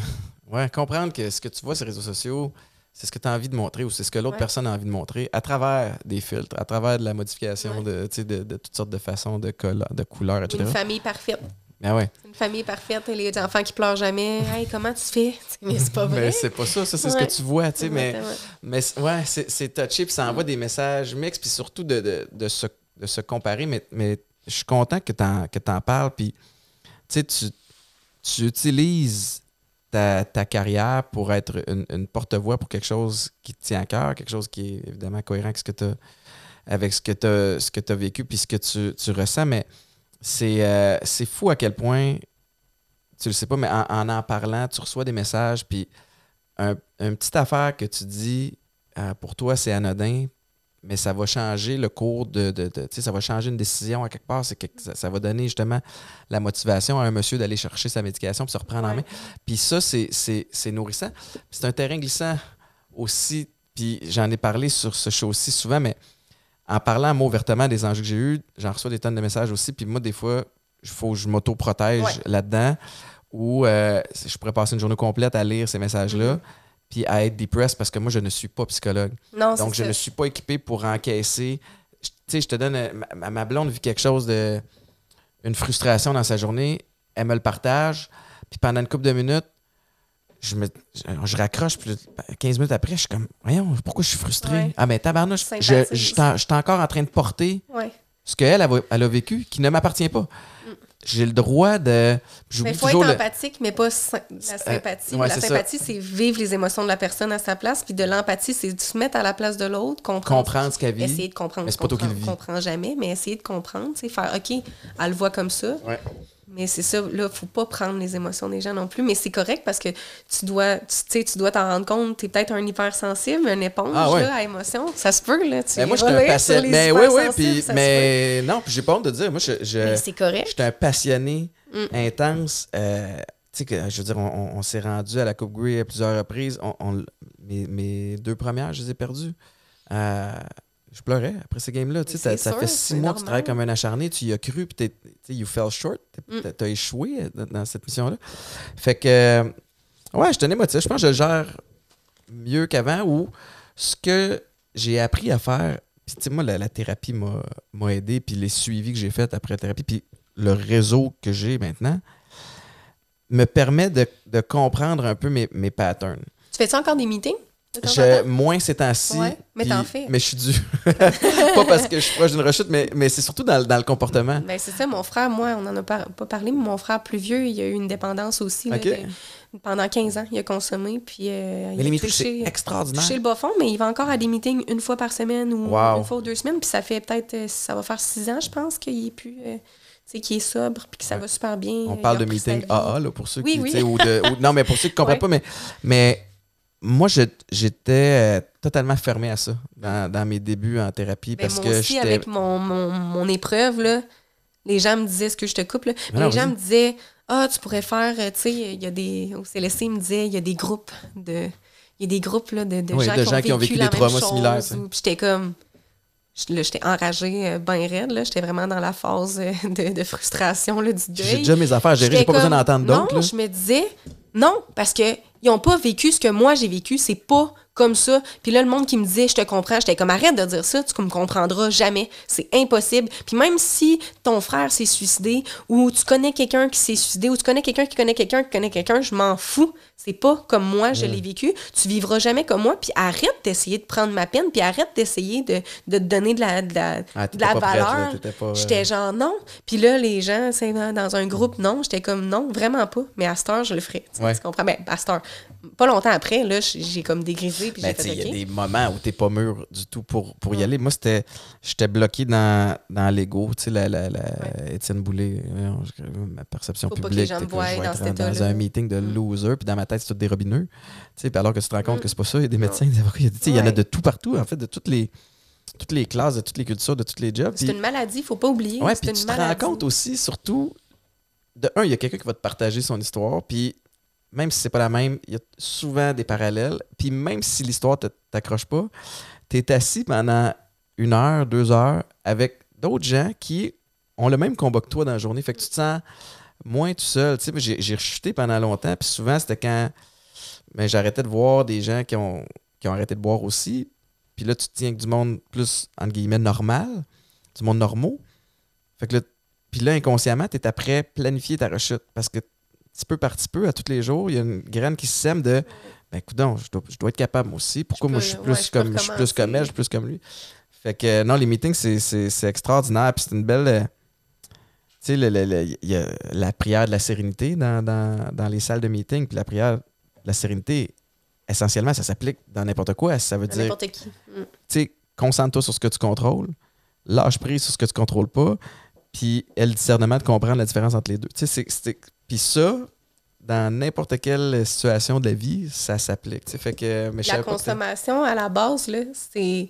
Ouais, comprendre que ce que tu vois sur les réseaux sociaux, c'est ce que tu as envie de montrer ou c'est ce que l'autre Ouais. personne a envie de montrer à travers des filtres, à travers de la modification de, de, de toutes sortes de façons, de, colla- de couleurs, etc. Une famille parfaite. Ouais. Une famille parfaite, et les enfants qui pleurent jamais. Hey, comment tu fais? Mais c'est pas vrai. Mais c'est pas ça, ça c'est ce que tu vois, tu sais, mais, mais ouais, c'est touché, puis ça envoie des messages mixtes, puis surtout de, de, de se, de se comparer, mais, mais je suis content que tu en, que parles, puis tu sais, tu, utilises ta, ta carrière pour être une, une porte-voix pour quelque chose qui te tient à cœur, quelque chose qui est évidemment cohérent avec ce que tu avec ce que tu ce que as vécu puis ce que tu, tu ressens, mais c'est euh, c'est fou à quel point tu le sais pas, mais en en, en parlant, tu reçois des messages, puis un, une petite affaire que tu dis, euh, pour toi, c'est anodin, mais ça va changer le cours de. de, de- tu sais, ça va changer une décision à quelque part. C'est que ça, ça va donner justement la motivation à un monsieur d'aller chercher sa médication puis se reprendre en main. Puis ça, c'est- nourrissant. C'est un terrain glissant aussi. Puis j'en ai parlé sur ce show-ci souvent, mais en parlant moi, ouvertement des enjeux que j'ai eus, j'en reçois des tonnes de messages aussi. Puis moi, des fois, il faut que je m'auto-protège Ouais. là-dedans où euh, je pourrais passer une journée complète à lire ces messages-là. Mhm. Puis à être depressed parce que moi, je ne suis pas psychologue. Non, Donc, je ça. ne suis pas équipé pour encaisser. Tu sais, je te donne. euh, Ma, ma blonde vit quelque chose de. Une frustration dans sa journée. Elle me le partage. Puis pendant une couple de minutes, je, me, je, raccroche. Puis 15 minutes après, je suis comme. Voyons, pourquoi je suis frustré? Ouais. Ah, mais tabarnouche, je, je, suis encore en train de porter Ouais. ce qu'elle, elle, a- elle a vécu, qui ne m'appartient pas. J'ai le droit de. Mais il faut être le. empathique, mais pas la sympathie. ouais, la c'est sympathie, c'est vivre les émotions de la personne à sa place. Puis de l'empathie, c'est de se mettre à la place de l'autre, comprendre. Comprendre ce qu'elle vit. Essayer de comprendre. Mais c'est pas toi qui le comprend jamais, mais essayer de comprendre. sais, Faire, OK, elle le voit comme ça. Mais c'est ça, là, faut pas prendre les émotions des gens non plus. Mais c'est correct parce que tu dois, tu tu sais, tu dois t'en rendre compte. Tu es peut-être un hypersensible, une éponge Ah ouais. là, à émotion. Ça se peut, là. Tu Mais moi, je suis un les Mais oui, oui, hypersensibles, puis. Mais non, puis j'ai pas honte de dire. Moi, je. je-. Mais c'est correct. J'étais un passionné Mm. intense. euh, tu sais, que, je veux dire, on, on- on s'est rendu à la Coupe Grey à plusieurs reprises. On, on- mes, mes deux premières, je les ai perdues. Euh, je pleurais après ces games-là. Tu sais, ça, ça fait six mois que tu travailles comme un acharné. Tu y as cru, puis tu sais, you fell short. Mm. Tu as échoué dans, cette mission-là. Fait que, euh, ouais, je tenais émotif. Je pense que je gère mieux qu'avant ou ce que j'ai appris à faire. Puis, tu sais, moi, la, la thérapie m'a m'a aidé, puis les suivis que j'ai faits après la thérapie, puis le réseau que j'ai maintenant me permet de, de comprendre un peu mes, mes patterns. Tu fais-tu encore des meetings? Je, moins ces temps-ci. Ouais, mais t'en fais. Mais je suis dû. pas parce que je suis proche d'une rechute, mais, mais c'est surtout dans, dans le comportement. Ben, c'est ça, mon frère, moi, on en a par- pas parlé, mais mon frère plus vieux, il a eu une dépendance aussi. là, OK. de- pendant 15 ans, il a consommé, puis euh, il Mais a les meetings, c'est extraordinaire. touché le bas fond, mais il va encore à des meetings une fois par semaine ou Wow. une fois ou deux semaines, puis ça fait peut-être, euh, ça va faire 6 ans, je pense, qu'il est plus, euh, tu sais, qu'il est sobre, puis que ça Ouais. va super bien. On Il parle de meeting. AA, là, pour ceux Oui, qui. oui. Ou de, ou- non, mais pour ceux qui ne comprennent Ouais. pas, mais, mais moi, j'étais euh, totalement fermé à ça dans, dans mes débuts en thérapie Ben, parce moi que aussi, avec mon, mon, mon épreuve, là, les gens me disaient, ce que je te coupe, là, Mais non, les gens me disaient, ah, tu pourrais faire, euh, tu sais, il y a des, au CLSC, ils me disaient, il y a des groupes de, il y a des groupes, là, de, de Oui, gens, de qui, gens ont qui ont vécu la des traumas chose, similaires, j'étais comme, j'étais enragée, euh, ben raide, là, j'étais vraiment dans la phase de, de frustration, là, du deuil. J'ai déjà mes affaires à gérer, j'ai pas besoin d'entendre d'autres. Non, je me disais, non, parce que ils ont pas vécu ce que moi j'ai vécu, c'est pas comme ça. Puis là, le monde qui me disait, je te comprends, j'étais comme, arrête de dire ça, tu me comprendras jamais. C'est impossible. Puis même si ton frère s'est suicidé, ou tu connais quelqu'un qui s'est suicidé, ou tu connais quelqu'un qui connaît quelqu'un qui connaît quelqu'un, je m'en fous. C'est pas comme moi, je l'ai vécu. Tu vivras jamais comme moi. Puis arrête d'essayer de prendre ma peine, puis arrête d'essayer de, de te donner de la, de la, Ah, de la valeur. euh, J'étais genre non. Puis là, les gens, c'est dans un groupe, non. J'étais comme non, vraiment pas. Mais à cette heure, je le ferais. Sais, Ouais. tu comprends? Ben, à cette heure. Pas longtemps après, là, j'ai comme dégrisé. Puis Ben, j'ai tu sais, fait il y a des moments où t'es pas mûr du tout pour, pour y aller. Moi, c'était. J'étais bloqué dans, dans l'ego, tu sais, la, la, la- Étienne Boulay, ma perception Faut pas que publique. les gens que voient je vais dans dans un meeting de Mm. loser, puis dans ma tête, c'est tous des robineux. Tu sais, puis alors que tu te rends compte que c'est pas ça, il y a des médecins, des avocats, il y a- tu sais, il y en a de tout partout, en fait, de toutes les, toutes les classes, de toutes les cultures, de tous les jobs. C'est une maladie, faut pas oublier. Ouais, c'est puis une tu te rends compte aussi, surtout, de un, il y a quelqu'un qui va te partager son histoire, puis même si c'est pas la même, il y a souvent des parallèles, puis même si l'histoire te t'accroche pas, tu es assis pendant une heure, deux heures avec d'autres gens qui ont le même combat que toi dans la journée, fait que tu te sens moins tout seul. Tu sais, j'ai rechuté pendant longtemps, puis souvent, c'était quand ben, j'arrêtais de voir des gens qui ont, qui ont arrêté de boire aussi, puis là, tu te tiens avec du monde plus, entre guillemets, normal, du monde normaux. Fait que là, puis là, inconsciemment, tu es après planifier ta rechute. Parce que petit peu par petit peu, à tous les jours, il y a une graine qui se sème de ben coudonc, je dois, je dois être capable moi aussi. Pourquoi Je moi peux- je suis plus comme je suis plus comme elle, je suis plus comme lui. Fait que non, les meetings, c'est- extraordinaire. Puis c'est une belle. euh, tu sais, il y a la prière de la sérénité dans, dans- dans les salles de meeting. Puis la prière de la sérénité, essentiellement, ça s'applique dans n'importe quoi. Ça veut dire N'importe qui. Mm. tu sais, concentre-toi sur ce que tu contrôles, lâche prise sur ce que tu contrôles pas, puis aie le discernement de comprendre la différence entre les deux. Tu sais, c'est- puis ça, dans n'importe quelle situation de la vie, ça s'applique. tu sais. Fait que, mais je La consommation, à la base, c'est.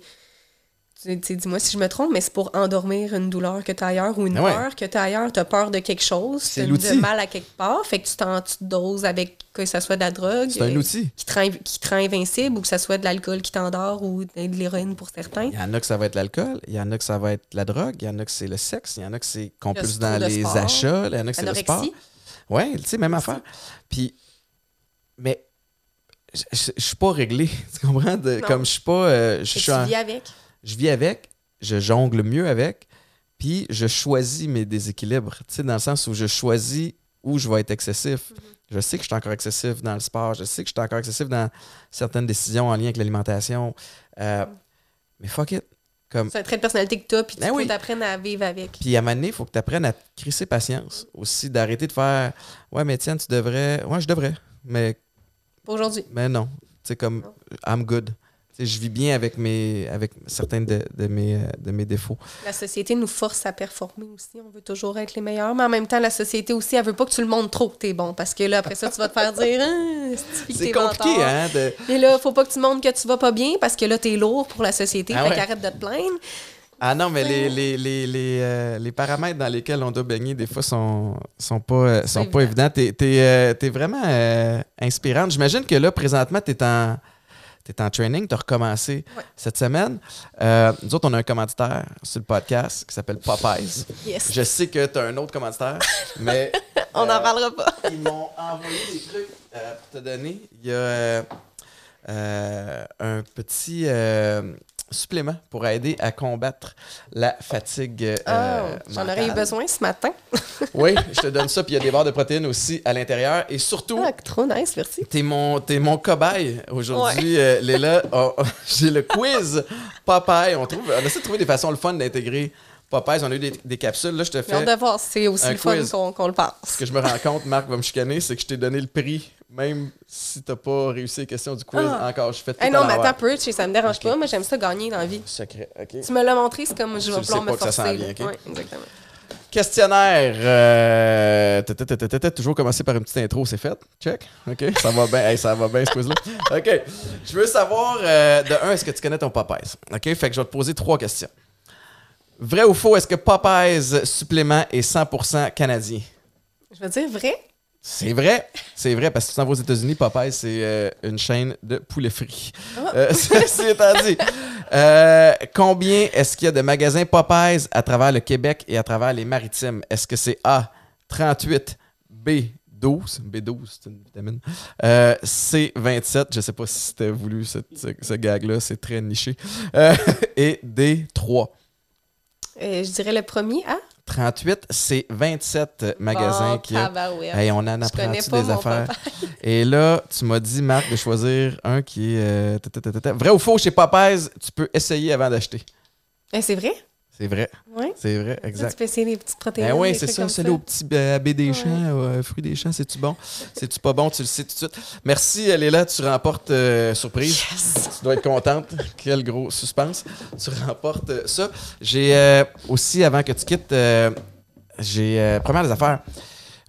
tu Dis-moi si je me trompe, mais c'est pour endormir une douleur que tu as ailleurs ou une ouais. peur que tu as ailleurs. Tu as peur de quelque chose, de l'outil. mal à quelque part. Fait que tu t'en tu te doses avec que ce soit de la drogue. C'est un euh, outil. Qui te, rend, qui te rend invincible ou que ce soit de l'alcool qui t'endort ou de l'héroïne pour certains. Il y en a que ça va être l'alcool, il y en a que ça va être la drogue, il y en a que c'est le sexe, il y en a que c'est qu'on dans les achats, il y en a que c'est le sport. Ouais, tu sais, même affaire. Puis, mais je suis pas réglé, tu comprends? De- comme je suis pas. euh, je suis en- vis avec? je vis avec, je jongle mieux avec, puis je choisis mes déséquilibres, tu sais, dans le sens où je choisis où je vais être excessif. Je sais que je suis encore excessif dans le sport, je sais que je suis encore excessif dans certaines décisions en lien avec l'alimentation. Euh, mais fuck it. Comme, C'est un trait de personnalité que tu as, puis tu Ben faut oui. t'apprendre à vivre avec. puis à un moment donné, il faut que tu apprennes à te crisser patience. Aussi, d'arrêter de faire Ouais, mais tiens, tu devrais. Ouais, je devrais. Mais, Pour aujourd'hui. mais non. Sais, comme I'm good. Tu je vis bien avec, mes, avec certains de, de mes, de mes défauts. La société nous force à performer aussi. On veut toujours être les meilleurs, mais en même temps, la société aussi, elle veut pas que tu le montres trop que t'es bon. Parce que là, après ça, tu vas te faire dire que C'est compliqué, menteur. hein? De... Mais là, faut pas que tu montres que tu vas pas bien parce que là, t'es lourd pour la société. Ah fait ouais. qu'arrête de te plaindre. Ah non, mais les, les, les, les, euh, les paramètres dans lesquels on doit baigner, des fois, sont, sont pas, euh, sont pas évidents. T'es, t'es, euh, vraiment inspirante. J'imagine que là, présentement, t'es en, t'es en training, t'as recommencé Ouais. cette semaine. Euh, nous autres, on a un commanditaire sur le podcast qui s'appelle Popeyes. Yes. Je sais que t'as un autre commanditaire, mais On n'en euh, parlera pas. ils m'ont envoyé des trucs euh, pour te donner. Il y a un petit supplément pour aider à combattre la fatigue. euh, Ah, J'en aurais eu besoin ce matin. Oui, je te donne ça. Puis il y a des barres de protéines aussi à l'intérieur. Et surtout, Ah, trop nice, merci. T'es mon, mon cobaye aujourd'hui, euh, Léla. Oh, oh, J'ai le quiz Popeye. On, trouve, on essaie de trouver des façons le fun d'intégrer Popeyes. On a eu des, des capsules. Là, je te fais. de voir c'est aussi le fun qu'on le Ce pense. que je me rends compte, Marc va me chicaner, c'est que je t'ai donné le prix, même si t'as pas réussi les questions du quiz Ah. encore. Je fais tout Hey, non, mais attends peu, tu sais, ça me dérange pas. Moi, j'aime ça gagner dans la vie. Secret, OK. Tu me l'as montré, c'est comme je vais vouloir me ça forcer. ok? Ouais, exactement. Questionnaire. euh, toujours commencer par une petite intro, c'est fait. Check. OK. Ça va bien. Hey, ça va bien, ce quiz-là. OK. Je veux savoir, euh, de un, est-ce que tu connais ton Popeyes? OK. Fait que je vais te poser trois questions. Vrai ou faux, est-ce que Popeyes supplément est 100% canadien? Je veux dire vrai. C'est vrai. C'est vrai, parce que tu t'en vas aux États-Unis, Popeyes, c'est euh, une chaîne de poulet frit. Ah. Euh, ceci étant dit, euh, combien est-ce qu'il y a de magasins Popeyes à travers le Québec et à travers les maritimes? Est-ce que c'est A, 38, B, 12, B12, c'est une vitamine. Euh, C27, je sais pas si c'était voulu ce, ce gag-là, c'est très niché. Et D3. Euh, je dirais le premier, ah? 38, c'est 27 magasins Oh, qu'il y a. tabarouette. Hey, on en apprend des affaires? Et là, tu m'as dit, Marc, de choisir un qui est. euh. Vrai ou faux, chez Popeyes, tu peux essayer avant d'acheter. Eh, c'est vrai? C'est vrai. Oui. C'est vrai, Tu exact. peux essayer les petites protéines. Ben oui, des c'est ça, celui au petit euh, des champs, euh, fruits des champs, c'est-tu bon? C'est-tu pas bon? Tu le sais tout de suite. Merci, elle est là, tu remportes euh, surprise. Tu dois être contente. Quel gros suspense. Tu remportes euh, ça. J'ai euh, aussi, avant que tu quittes, j'ai. première des affaires.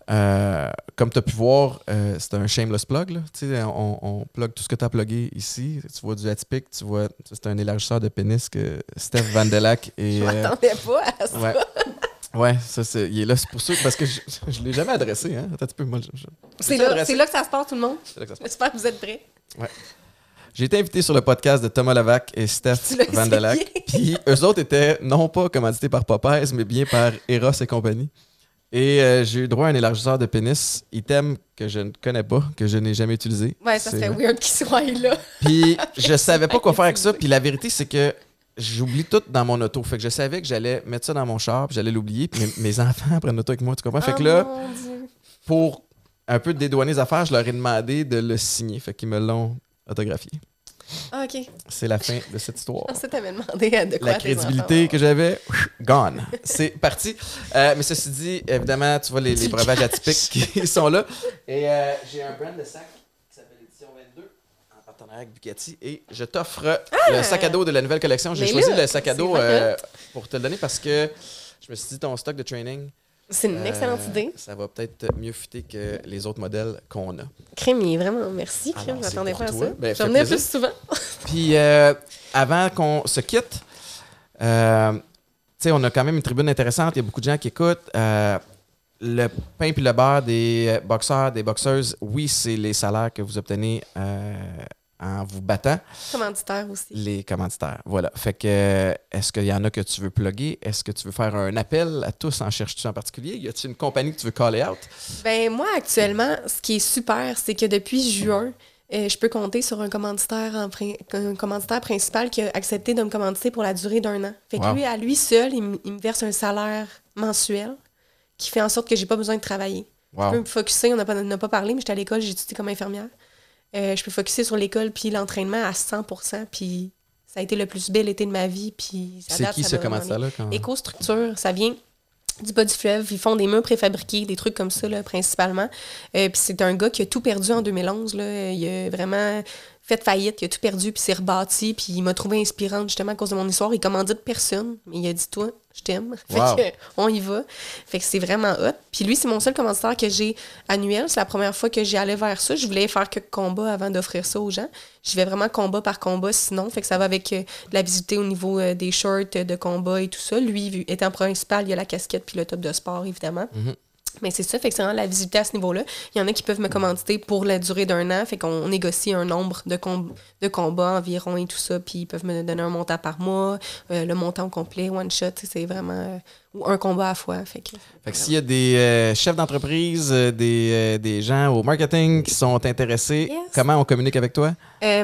Euh, comme tu as pu voir, euh, c'est un shameless plug. Là. Tu On, on plug tout ce que tu as plugué ici. Tu vois du atypique, tu vois, c'est un élargisseur de pénis que Steph Vandelac et. Je euh, m'attendais pas à ça. Ouais. Ouais, ça, c'est, il est là, c'est pour ça, parce que je, je l'ai jamais adressé, hein. Attends un petit peu, moi, je- je- C'est là, adressé. c'est là que ça se passe, tout le monde. c'est là que ça se passe. J'espère que vous êtes prêts. J'ai été invité sur le podcast de Thomas Levac et Steph Tu Vandelac. Puis eux autres étaient non pas commandités par Popeyes, mais bien par Eros et compagnie. Et euh, j'ai eu droit à un élargisseur de pénis, item que je ne connais pas, que je n'ai jamais utilisé. Ouais, ça C'est serait weird qu'il soit là. Puis je savais pas quoi faire avec ça. Puis la vérité, c'est que j'oublie tout dans mon auto. Fait que je savais que j'allais mettre ça dans mon char, puis j'allais l'oublier. Puis mes, mes enfants prennent l'auto avec moi, tu comprends? Fait que Oh là, Dieu. pour un peu dédouaner les affaires, je leur ai demandé de le signer. Fait qu'ils me l'ont autographié. Ah, OK. C'est la fin de cette histoire. On t'avais demandé euh, de quoi La crédibilité que j'avais, gone. C'est parti. Euh, mais ceci dit, évidemment, tu vois les, les breuvages atypiques qui sont là. Et euh, j'ai un brand de sac qui s'appelle Édition 22 en partenariat avec Bugatti. Et je t'offre le sac à dos de la nouvelle collection. J'ai Ah! Choisi là, le sac à dos euh, pour te le donner parce que je me suis dit, ton stock de training, C'est une euh, excellente idée. ça va peut-être mieux fitter que les autres modèles qu'on a. Est vraiment... Merci, Crème. Je m'attendais pas à toi. ça. Ben, je fait vais venir plaisir. plus souvent. Puis euh, avant qu'on se quitte, euh, tu sais, on a quand même une tribune intéressante. Il y a beaucoup de gens qui écoutent. Euh, le pain puis le beurre des euh, boxeurs, des boxeuses, oui, c'est les salaires que vous obtenez euh, en vous battant. Commanditaire aussi. Les commanditaires. Voilà. Fait que, euh, est-ce qu'il y en a que tu veux plugger? Est-ce que tu veux faire un appel à tous? En cherches-tu en particulier? Y a-t-il une compagnie que tu veux caller out? Ben moi, actuellement, ce qui est super, c'est que depuis juin, euh, je peux compter sur un commanditaire, en un commanditaire principal qui a accepté de me commanditer pour la durée d'un an. Fait que Wow. lui, à lui seul, il, me- il me verse un salaire mensuel qui fait en sorte que j'ai pas besoin de travailler. Je peux Wow. me focusser, on n'a pas, on n'a pas parlé, mais j'étais à l'école, j'ai étudié comme infirmière. Euh, je peux focuser sur l'école puis l'entraînement à 100 puis ça a été le plus bel été de ma vie. Puis C'est qui ça vraiment bien. commanditaire-là? Quand... Éco-structure, ça vient du bas du fleuve. Ils font des murs préfabriqués, des trucs comme ça, là, principalement. Euh, puis c'est un gars qui a tout perdu en 2011. Là. Il a vraiment fait faillite, il a tout perdu, puis s'est rebâti. Puis il m'a trouvé inspirante, justement, à cause de mon histoire. Il commandit de personne, mais il a dit Toi, je t'aime. Wow. Fait que, on y va. Fait que c'est vraiment hot. Puis lui, c'est mon seul commanditaire que j'ai annuel. C'est la première fois que j'y allais vers ça. Je voulais faire quelques combats avant d'offrir ça aux gens. J'y vais vraiment combat par combat sinon. Fait que ça va avec euh, la visibilité au niveau euh, des shorts euh, de combat et tout ça. Lui, étant principal, il y a la casquette puis le top de sport, évidemment. Mhm. Mais c'est ça, fait c'est vraiment la visibilité à ce niveau-là. Il y en a qui peuvent me commanditer pour la durée d'un an, fait qu'on négocie un nombre de, com- de combats environ et tout ça, puis ils peuvent me donner un montant par mois, euh, le montant complet, one shot, c'est vraiment... euh, ou un combat à fois, fait que... Fait que s'il y a des euh, chefs d'entreprise, euh, des, euh, des gens au marketing qui sont intéressés, Yes. comment on communique avec toi?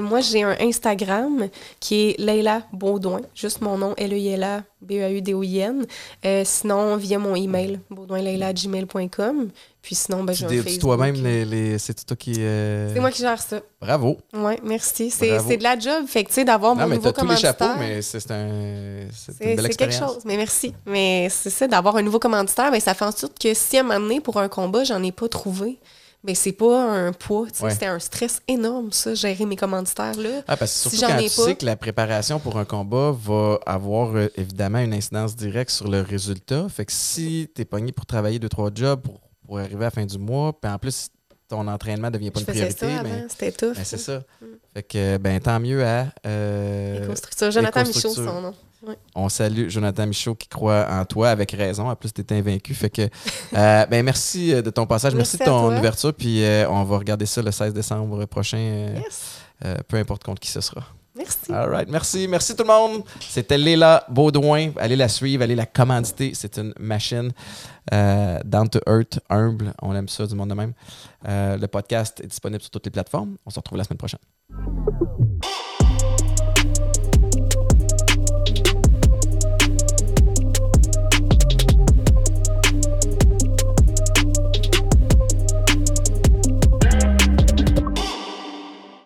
Moi, j'ai un Instagram qui est Leila Baudouin, juste mon nom, L-E-I-L-A, B-E-A-U-D-O-I-N. Sinon, via mon email, baudouinleila.gmail.com. Puis sinon, ben, Tu j'ai un Facebook. toi-même, les, les- c'est toi qui. euh, C'est moi qui gère ça. Bravo. Oui, merci. C'est de la job. Fait que, tu sais, d'avoir mon mais nouveau t'as tous les chapeaux, commanditaire... mais c'est un, une belle c'est quelque chose, mais merci. Mais c'est ça, d'avoir un nouveau commanditaire, ben, ça fait en sorte que si à un moment donné, pour un combat, j'en ai pas trouvé, ben, c'est pas un poids. tu. Ouais. C'était un stress énorme, ça, gérer mes commanditaires-là. Ah, parce que Si surtout j'en quand ai tu pas- sais que la préparation pour un combat va avoir euh, évidemment une incidence directe sur le résultat. Fait que si t'es pogné pour travailler deux, trois jobs pour, pour arriver à la fin du mois, puis en plus ton entraînement devient pas Je une priorité, c'était tough. ben, c'est ça. Fait que ben tant mieux à. euh. Jonathan Michaud, son nom. On salue Jonathan Michaud qui croit en toi avec raison. En plus, tu es invaincu. Fait que, euh, ben, merci de ton passage. Merci, Merci de ton ouverture. Puis euh, on va regarder ça le 16 décembre prochain, euh, Yes. euh, peu importe contre qui ce sera. Merci. All right. Merci. Merci tout le monde. C'était Léla Baudouin. Allez la suivre, allez la commanditer. C'est une machine euh, down to earth, humble. On aime ça du monde de même. Euh, le podcast est disponible sur toutes les plateformes. On se retrouve la semaine prochaine.